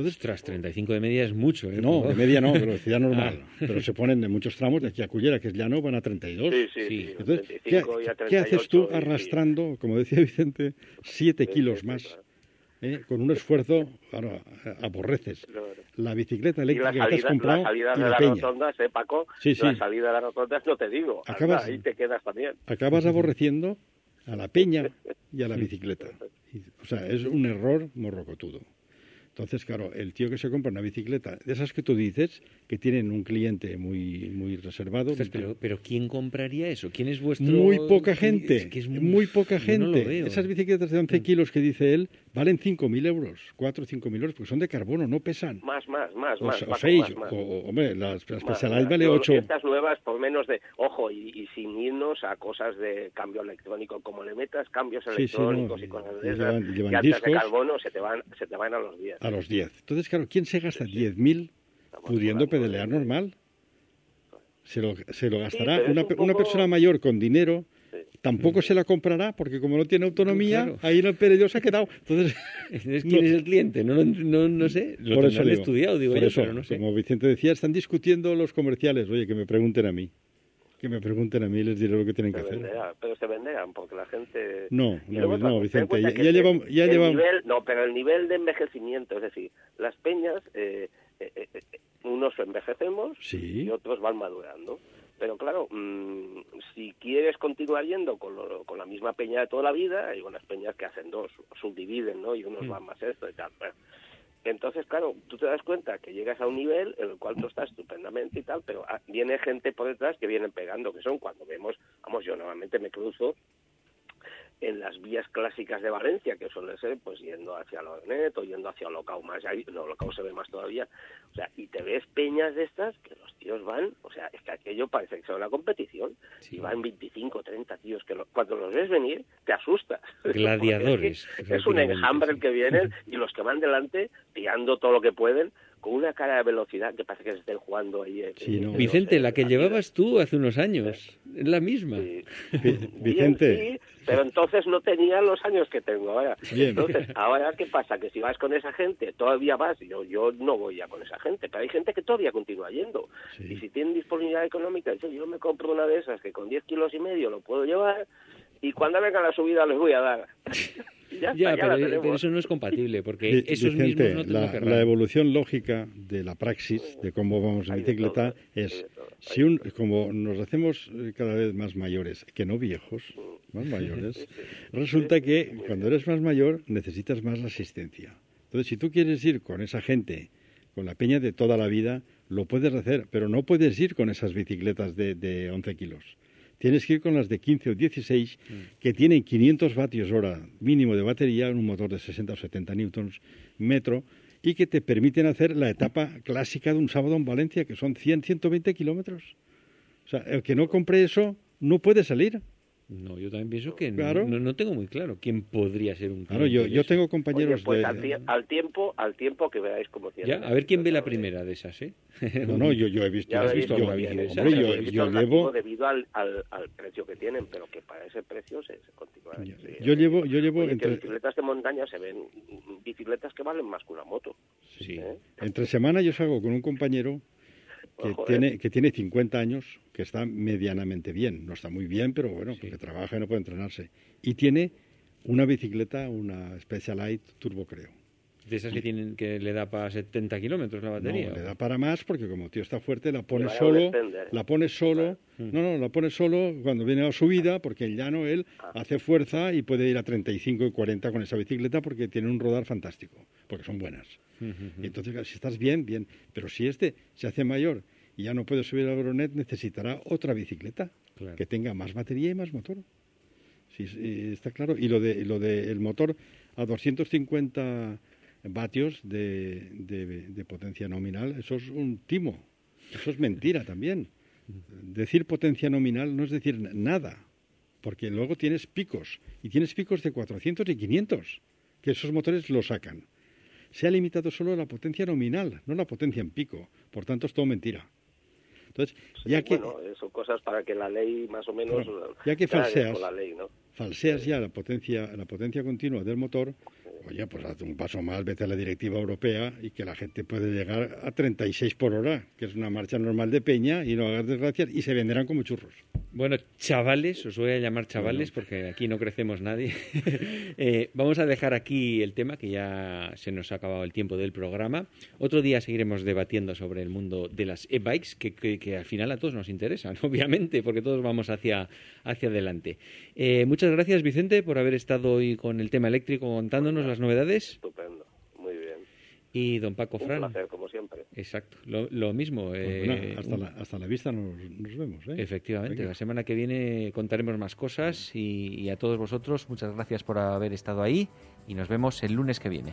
Entonces, Ostras, 35 de media es mucho, ¿eh? no, de media no, *laughs* de velocidad normal. Ah. Pero se ponen en muchos tramos, de aquí a Cullera, que es llano, van a 32. Sí, sí, Sí. sí. Entonces, ¿qué, 25 y a qué haces tú 38 arrastrando, como decía Vicente, 7 Sí, kilos más? ¿eh? Con un esfuerzo, claro, aborreces. La bicicleta Y la eléctrica que te has salida, comprado la salida y de la las peña. rotondas, ¿eh, Paco? Sí, sí. La salida de las rotondas no te digo. Acabas- ahí te quedas también. Acabas aborreciendo a la peña y a la bicicleta. O sea, es un error morrocotudo. Entonces, claro, el tío que se compra una bicicleta, de esas que tú dices, que tienen un cliente muy, muy reservado, pero, pero ¿quién compraría eso? ¿Quién es vuestro...? Muy poca Es gente, que es muy, poca no gente. Esas bicicletas de 11 kilos que dice él valen 5.000 euros, 4 o 5.000 euros, porque son de carbono, no pesan. Más, más, más, O, más. o Paco, seis, más, más. o, o, hombre, las, las Más, más. vale Yo- 8. Estas nuevas por menos de, ojo, y, y sin irnos a cosas de cambio electrónico, como le metas cambios Sí, sí, electrónicos no, y cosas de esas, llevan- llevan llantas de discos. carbono se te van, se te van a los 10. A los 10. Entonces, claro, ¿quién se gasta 10.000 Estamos pudiendo hablando pedalear normal? Se lo, se lo gastará. una, un pe- una poco- persona mayor con dinero Sí. Tampoco se la comprará porque como no tiene autonomía, Claro. ahí en el Perelló se ha quedado. Entonces, *laughs* *laughs* ¿quién es el cliente? No, no, no sé. Lo por eso digo, estudiado, digo por yo, eso, pero no sé. como Vicente decía, están discutiendo los comerciales. Oye, que me pregunten a mí. Que me pregunten a mí y les diré lo que tienen que hacer. pero se venderán porque la gente... No, no, luego no, Vicente, ya, ya el- llevamos... Ya el llevamos nivel, no, pero el nivel de envejecimiento, es decir, las peñas, eh, eh, eh, eh, unos envejecemos Sí. y otros van madurando. Pero claro, mm, si quieres continuar yendo con, lo- con la misma peña de toda la vida, hay unas peñas que hacen dos, subdividen, ¿no? Y unos van más esto y tal. Bueno, entonces, claro, tú te das cuenta que llegas a un nivel en el cual tú estás estupendamente y tal, pero ah, viene gente por detrás que vienen pegando, que son cuando vemos, vamos, yo normalmente me cruzo en las vías clásicas de Valencia, que suele ser pues yendo hacia Lornet o yendo hacia Olocau más, ahí, no, Olocau se ve más todavía, o sea, y te ves peñas de estas que los tíos van, o sea, es que aquello parece que sea una competición, Sí. y van 25, 30 tíos que lo- cuando los ves venir te asustas. *laughs* Gladiadores, es, que es un enjambre el que vienen y los que van delante tirando todo lo que pueden con una cara de velocidad que parece que se estén jugando ahí. eh, Sí, no. Vicente, la que llevabas tú hace unos años, es la misma. Sí. Vicente. sí, pero entonces no tenía los años que tengo ahora. Bien. Entonces, ahora, ¿qué pasa? Que si vas con esa gente, todavía vas. Yo, yo no voy ya con esa gente, pero hay gente que todavía continúa yendo. Sí. Y si tienen disponibilidad económica, dice, yo me compro una de esas que con 10 kilos y medio lo puedo llevar y cuando venga la subida les voy a dar. *laughs* Ya, Ya, está, ya pero, eso no es compatible, porque esos Vicente, mismos no la, la evolución lógica de la praxis, de cómo vamos en bicicleta, es, si un, como nos hacemos eh, cada vez más mayores, que no viejos, más mayores, resulta que cuando eres más mayor necesitas más asistencia. Entonces, si tú quieres ir con esa gente, con la peña de toda la vida, lo puedes hacer, pero no puedes ir con esas bicicletas de, de 11 kilos. Tienes que ir con las de 15 o 16 que tienen 500 vatios hora mínimo de batería en un motor de 60 o 70 newtons metro y que te permiten hacer la etapa clásica de un sábado en Valencia, que son 100, 120 kilómetros. O sea, el que no compre eso no puede salir. No, yo también pienso que no- Claro. no, no tengo muy claro quién podría ser un Claro, yo, yo tengo Oye, compañeros pues de... al, tie- al tiempo, al tiempo que veáis cómo tiene. Ya, a ver quién ve la primera de esas, ¿eh? *laughs* No, no, *laughs* yo, yo he visto... Ya has visto visto alguna bien, bici de ¿eh? esas? Hombre, Yo yo- he visto yo el llevo- debido al, al, al precio que tienen, pero que para ese precio se, se continúa. Yo- sí, yo eh. llevo- yo llevo Oye, entre- bicicletas de montaña se ven bicicletas que valen más que una moto. Sí. ¿eh? Entre semana yo salgo con un compañero que Pues, joder. tiene, que tiene 50 años, que está medianamente bien. No está muy bien, pero bueno, Sí. porque trabaja y no puede entrenarse. Y tiene una bicicleta, una Specialized Turbo, creo. De esas que tienen que le da para 70 kilómetros la No, batería. le da para más porque como tío está fuerte, la pone solo, extender. la pone solo, no, no, la pone solo cuando viene a la subida porque el llano él Ah. hace fuerza y puede ir a 35 y 40 con esa bicicleta porque tiene un rodar fantástico, porque son buenas. Y entonces, si estás bien, bien, pero si este se hace mayor y ya no puede subir al Bronet, necesitará otra bicicleta Claro. que tenga más batería y más motor. Sí, sí, está claro. Y lo de lo de el motor a 250 vatios de, de- de potencia nominal, eso es un timo. Eso es mentira también. Decir potencia nominal no es decir nada, porque luego tienes picos, y tienes picos de 400 y 500, que esos motores lo sacan. Se ha limitado solo a la potencia nominal, no la potencia en pico. Por tanto, es todo mentira. Entonces, ya que, Bueno, son cosas para que la ley más o menos... Claro, ya que falseas. la ley, ¿no? Falseas ya la potencia, la potencia continua del motor, oye, pues haz un paso más, vete a la directiva europea y que la gente puede llegar a 36 por hora, que es una marcha normal de peña, y no hagas desgracias, y se venderán como churros. Bueno, chavales, os voy a llamar chavales porque aquí no crecemos nadie. *laughs* Eh, vamos a dejar aquí el tema, que ya se nos ha acabado el tiempo del programa. Otro día seguiremos debatiendo sobre el mundo de las e-bikes, que, que- que al final a todos nos interesan, *laughs* obviamente, porque todos vamos hacia, hacia adelante. Eh, muchas gracias, Vicente, por haber estado hoy con el tema eléctrico contándonos las novedades. Estupendo, muy bien. Y don Paco Un Fran. placer, como siempre. Exacto, lo, lo mismo. Pues eh, bueno, hasta, la, hasta la vista nos, nos vemos. ¿eh? Efectivamente, Venga. la semana que viene contaremos más cosas y, y a todos vosotros muchas gracias por haber estado ahí y nos vemos el lunes que viene.